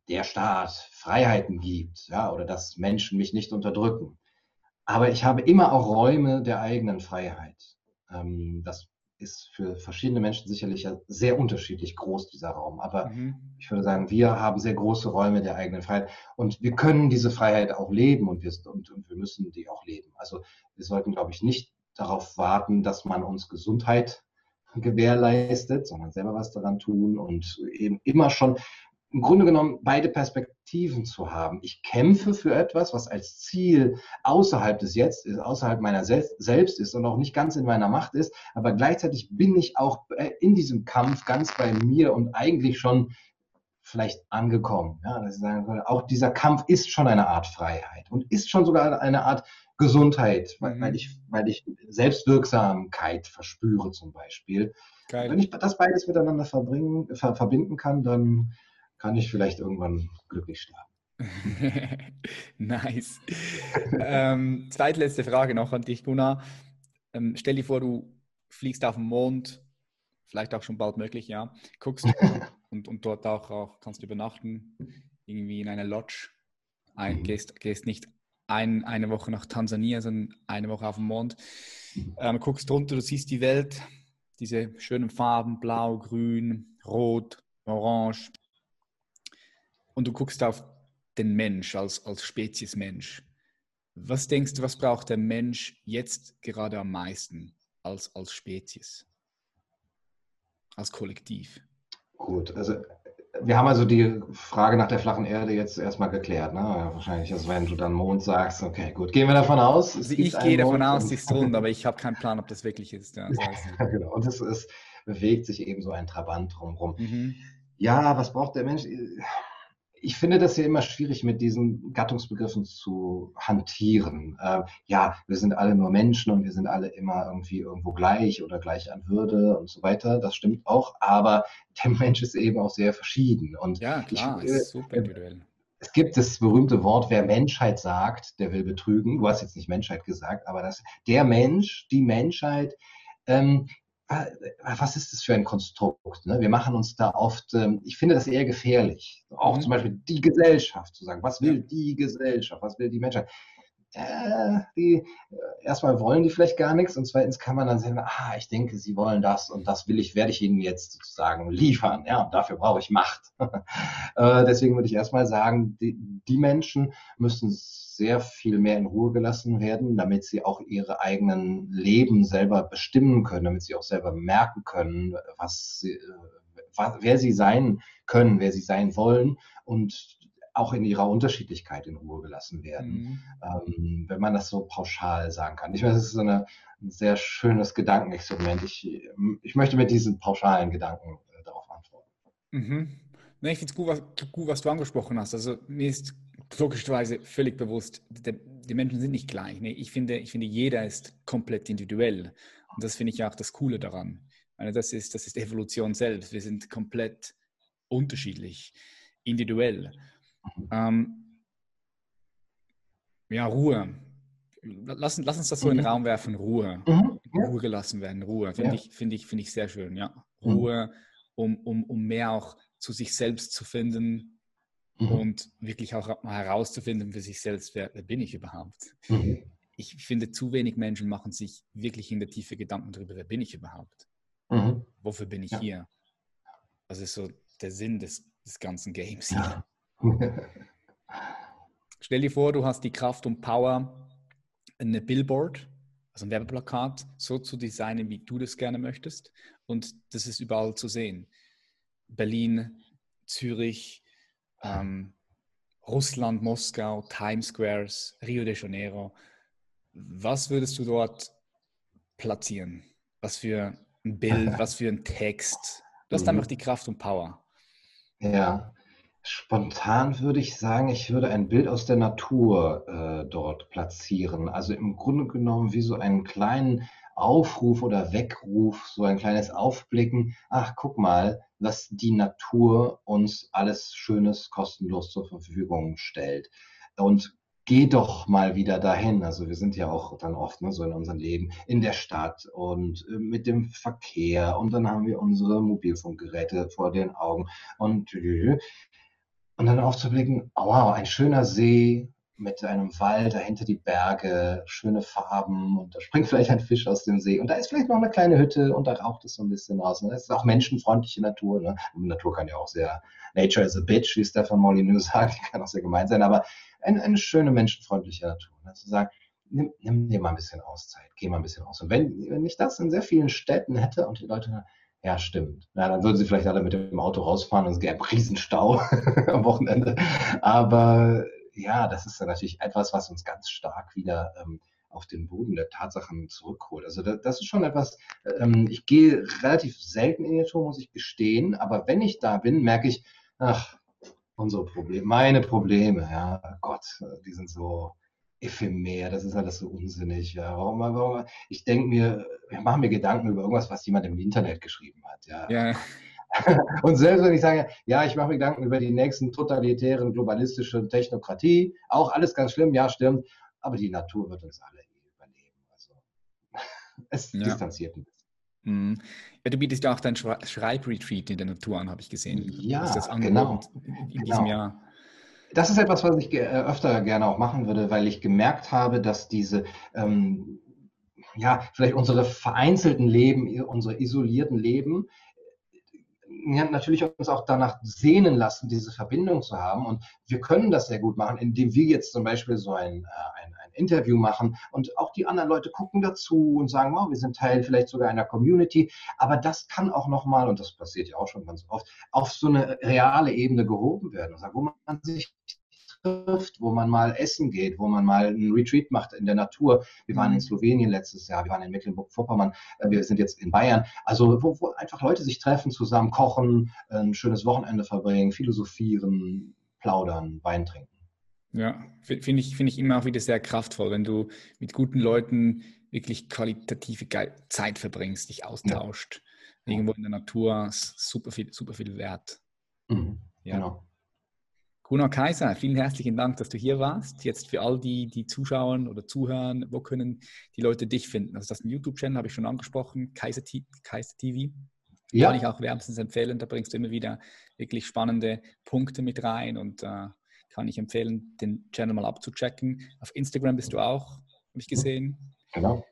der Staat Freiheiten gibt, ja, oder dass Menschen mich nicht unterdrücken. Aber ich habe immer auch Räume der eigenen Freiheit. Ähm, das ist für verschiedene Menschen sicherlich sehr unterschiedlich groß, dieser Raum. Aber mhm. ich würde sagen, wir haben sehr große Räume der eigenen Freiheit und wir können diese Freiheit auch leben und wir, und, und wir müssen die auch leben. Also wir sollten, glaube ich, nicht darauf warten, dass man uns Gesundheit gewährleistet, sondern selber was daran tun und eben immer schon im Grunde genommen beide Perspektiven zu haben. Ich kämpfe für etwas, was als Ziel außerhalb des Jetzt ist, außerhalb meiner selbst ist und auch nicht ganz in meiner Macht ist, aber gleichzeitig bin ich auch in diesem Kampf ganz bei mir und eigentlich schon vielleicht angekommen. Ja, dass ich sagen würde, auch dieser Kampf ist schon eine Art Freiheit und ist schon sogar eine Art Gesundheit, weil, weil ich, weil ich Selbstwirksamkeit verspüre zum Beispiel. Geil. Wenn ich das beides miteinander verbringen, ver, verbinden kann, dann kann ich vielleicht irgendwann glücklich sterben. nice. ähm, zweitletzte Frage noch an dich, Gunnar. Ähm, stell dir vor, du fliegst auf den Mond, vielleicht auch schon bald möglich, ja. Guckst und, und dort auch, auch kannst du übernachten. irgendwie in einer Lodge, ein, mhm. gehst, gehst nicht ein, eine Woche nach Tansania, sondern eine Woche auf dem Mond, ähm, guckst drunter, du siehst die Welt, diese schönen Farben, blau, grün, rot, orange. Und du guckst auf den Mensch als, als Spezies Mensch. Was denkst du, was braucht der Mensch jetzt gerade am meisten als, als Spezies, als Kollektiv? Gut, also wir haben also die Frage nach der flachen Erde jetzt erstmal geklärt. Ne? Wahrscheinlich, also wenn du dann Mond sagst, okay, gut, gehen wir davon aus. Also ich gehe davon aus, es ist rund, aber ich habe keinen Plan, ob das wirklich ist. Ja, das heißt. genau. Und es, es bewegt sich eben so ein Trabant drumherum. Mhm. Ja, was braucht der Mensch? Ich finde das ja immer schwierig, mit diesen Gattungsbegriffen zu hantieren. Äh, ja, wir sind alle nur Menschen und wir sind alle immer irgendwie irgendwo gleich oder gleich an Würde und so weiter. Das stimmt auch, aber der Mensch ist eben auch sehr verschieden. Und ja, klar, ich, ist super individuell. Es gibt das berühmte Wort, wer Menschheit sagt, der will betrügen. Du hast jetzt nicht Menschheit gesagt, aber das, der Mensch, die Menschheit, ähm, äh, was ist das für ein Konstrukt? Ne? Wir machen uns da oft, ähm, ich finde das eher gefährlich. Auch mhm. zum Beispiel die Gesellschaft zu sagen, was will die Gesellschaft, was will die Menschheit? Äh, die, äh, erstmal wollen die vielleicht gar nichts und zweitens kann man dann sagen, ah, ich denke, sie wollen das und das will ich, werde ich ihnen jetzt sozusagen liefern. Ja, und dafür brauche ich Macht. äh, deswegen würde ich erstmal sagen, die, die Menschen müssen sehr viel mehr in Ruhe gelassen werden, damit sie auch ihre eigenen Leben selber bestimmen können, damit sie auch selber merken können, was sie, wer sie sein können, wer sie sein wollen und auch in ihrer Unterschiedlichkeit in Ruhe gelassen werden, mhm. ähm, wenn man das so pauschal sagen kann. Ich meine, das ist so eine, ein sehr schönes Gedankenexperiment. Ich, ich möchte mit diesen pauschalen Gedanken äh, darauf antworten. Mhm. Nee, ich finde es gut was, gut, was du angesprochen hast. Also mir ist logischerweise völlig bewusst, die, die Menschen sind nicht gleich. Nee, ich, finde, ich finde, jeder ist komplett individuell. Und das finde ich auch das Coole daran. meine, das, ist, das ist Evolution selbst. Wir sind komplett unterschiedlich, individuell. Ähm, ja, Ruhe. Lass, lass, uns das so in den mhm. Raum werfen, Ruhe. Mhm. Ruhe gelassen werden, Ruhe. Finde ja. ich, find ich, find ich sehr schön, ja. Mhm. Ruhe, um, um, um mehr auch zu sich selbst zu finden, mhm. und wirklich auch mal herauszufinden für sich selbst, wer, wer bin ich überhaupt. Mhm. Ich finde, zu wenig Menschen machen sich wirklich in der Tiefe Gedanken darüber, wer bin ich überhaupt? Mhm. Wofür bin ich ja. hier? Das ist so der Sinn des, des ganzen Games hier. Ja. Stell dir vor, du hast die Kraft und Power, eine Billboard, also ein Werbeplakat, so zu designen, wie du das gerne möchtest. Und das ist überall zu sehen. Berlin, Zürich, ähm, Russland, Moskau, Times Squares, Rio de Janeiro. Was würdest du dort platzieren? Was für ein Bild, was für ein Text? Du hast mhm. einfach die Kraft und Power. Ja, spontan würde ich sagen, ich würde ein Bild aus der Natur äh, dort platzieren. Also im Grunde genommen wie so einen kleinen Aufruf oder Weckruf, so ein kleines Aufblicken. Ach, guck mal, was die Natur uns alles Schönes kostenlos zur Verfügung stellt. Und geh doch mal wieder dahin. Also wir sind ja auch dann oft ne, so in unserem Leben in der Stadt und äh, mit dem Verkehr und dann haben wir unsere Mobilfunkgeräte vor den Augen und und dann aufzublicken, oh wow, ein schöner See, mit einem Wald, dahinter die Berge, schöne Farben und da springt vielleicht ein Fisch aus dem See und da ist vielleicht noch eine kleine Hütte und da raucht es so ein bisschen raus. Und das ist auch menschenfreundliche Natur. Ne? Natur kann ja auch sehr, Nature is a bitch, wie Stefan Molyneux sagt, die kann auch sehr gemein sein, aber eine, eine schöne menschenfreundliche Natur. Ne? Zu sagen, nimm, nimm dir mal ein bisschen Auszeit, geh mal ein bisschen raus. Und wenn, wenn ich das in sehr vielen Städten hätte und die Leute ja, stimmt. Ja, dann würden sie vielleicht alle mit dem Auto rausfahren und es gäbe Riesenstau am Wochenende. Aber ja, das ist dann natürlich etwas, was uns ganz stark wieder ähm, auf den Boden der Tatsachen zurückholt. Also das, das ist schon etwas, ähm, ich gehe relativ selten in die Natur, muss ich gestehen, aber wenn ich da bin, merke ich, ach, unsere Probleme, meine Probleme, ja, Gott, die sind so ephemer, das ist alles so unsinnig. Ja. Warum, warum, ich denke mir, ich mache mir Gedanken über irgendwas, was jemand im Internet geschrieben hat. Ja. ja. Und selbst wenn ich sage, ja, ich mache mir Gedanken über die nächsten totalitären, globalistischen Technokratie, auch alles ganz schlimm, ja, stimmt, aber die Natur wird uns alle überleben. Also es ja. distanziert ein bisschen. Mhm. Ja, du bietest ja auch dein Schreibretreat in der Natur an, habe ich gesehen. Ja, genau. In diesem genau. Jahr. Das ist etwas, was ich äh, öfter gerne auch machen würde, weil ich gemerkt habe, dass diese ähm, ja, vielleicht unsere vereinzelten Leben, unsere isolierten Leben ja, natürlich uns auch danach sehnen lassen, diese Verbindung zu haben. Und wir können das sehr gut machen, indem wir jetzt zum Beispiel so ein, äh, ein Interview machen und auch die anderen Leute gucken dazu und sagen, wow, wir sind Teil vielleicht sogar einer Community. Aber das kann auch nochmal, und das passiert ja auch schon ganz oft, auf so eine reale Ebene gehoben werden, wo man sich trifft, wo man mal essen geht, wo man mal einen Retreat macht in der Natur. Wir waren in mhm. Slowenien letztes Jahr, wir waren in Mecklenburg-Vorpommern, äh, wir sind jetzt in Bayern. Also wo, wo einfach Leute sich treffen, zusammen kochen, ein schönes Wochenende verbringen, philosophieren, plaudern, Wein trinken. Ja, finde ich, find ich immer auch wieder sehr kraftvoll, wenn du mit guten Leuten wirklich qualitative Zeit verbringst, dich austauscht. Ja. Irgendwo in der Natur, super viel, super viel wert. Mhm, ja. Genau. Gunnar Kaiser, vielen herzlichen Dank, dass du hier warst. Jetzt für all die, die zuschauen oder zuhören, wo können die Leute dich finden? Also das ist ein YouTube-Channel, habe ich schon angesprochen, Kaiser, Kaiser TV. Ja. Kann ich auch wärmstens empfehlen. Da bringst du immer wieder wirklich spannende Punkte mit rein und äh, kann ich empfehlen, den Channel mal abzuchecken. Auf Instagram bist du auch, habe ich gesehen. Genau.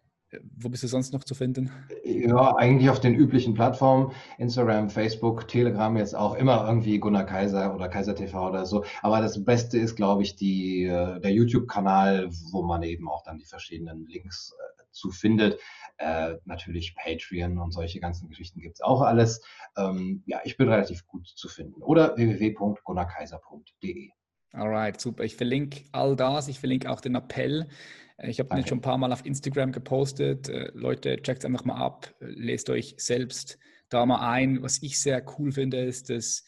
Wo bist du sonst noch zu finden? Ja, eigentlich auf den üblichen Plattformen, Instagram, Facebook, Telegram jetzt auch immer irgendwie Gunnar Kaiser oder Kaiser TV oder so. Aber das Beste ist, glaube ich, die, äh, der YouTube-Kanal, wo man eben auch dann die verschiedenen Links äh, zu findet. Äh, natürlich Patreon und solche ganzen Geschichten gibt es auch alles. Ähm, ja, ich bin relativ gut zu finden. Oder www.gunnarkaiser.de. Alright, super. Ich verlinke all das. Ich verlinke auch den Appell. Äh, ich habe den schon ein paar Mal auf Instagram gepostet. Äh, Leute, checkt es einfach mal ab, lest euch selbst da mal ein. Was ich sehr cool finde, ist, dass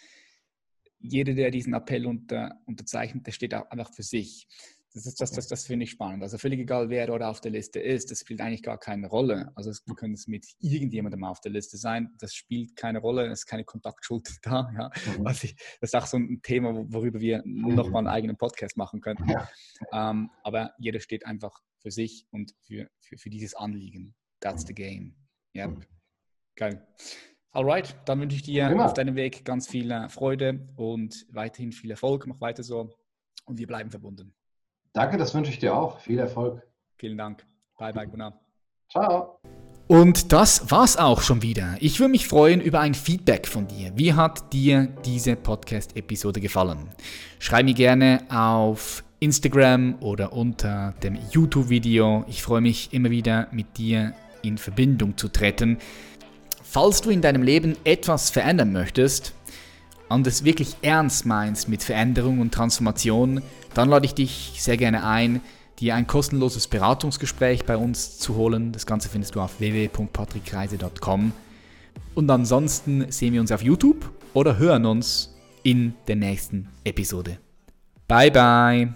jeder, der diesen Appell unter, unterzeichnet, der steht auch einfach für sich. Das, ist, das, das, das finde ich spannend. Also völlig egal, wer dort auf der Liste ist, das spielt eigentlich gar keine Rolle. Also wir können es mit irgendjemandem auf der Liste sein, das spielt keine Rolle, es ist keine Kontaktschuld da. Ja. Mhm. Also ich, das ist auch so ein Thema, worüber wir mhm. nochmal einen eigenen Podcast machen könnten. Ja. Ähm, aber jeder steht einfach für sich und für, für, für dieses Anliegen. That's the game. Yep. Mhm. Geil. Alright, dann wünsche ich dir Immer. auf deinem Weg ganz viel äh, Freude und weiterhin viel Erfolg. Mach weiter so und wir bleiben verbunden. Danke, das wünsche ich dir auch. Viel Erfolg. Vielen Dank. Bye, bye, Gunnar. Ciao. Und das war's auch schon wieder. Ich würde mich freuen über ein Feedback von dir. Wie hat dir diese Podcast-Episode gefallen? Schreib mir gerne auf Instagram oder unter dem YouTube-Video. Ich freue mich immer wieder mit dir in Verbindung zu treten. Falls du in deinem Leben etwas verändern möchtest und es wirklich ernst meinst mit Veränderung und Transformation, dann lade ich dich sehr gerne ein, dir ein kostenloses Beratungsgespräch bei uns zu holen. Das Ganze findest du auf www.patrickreise.com. Und ansonsten sehen wir uns auf YouTube oder hören uns in der nächsten Episode. Bye bye.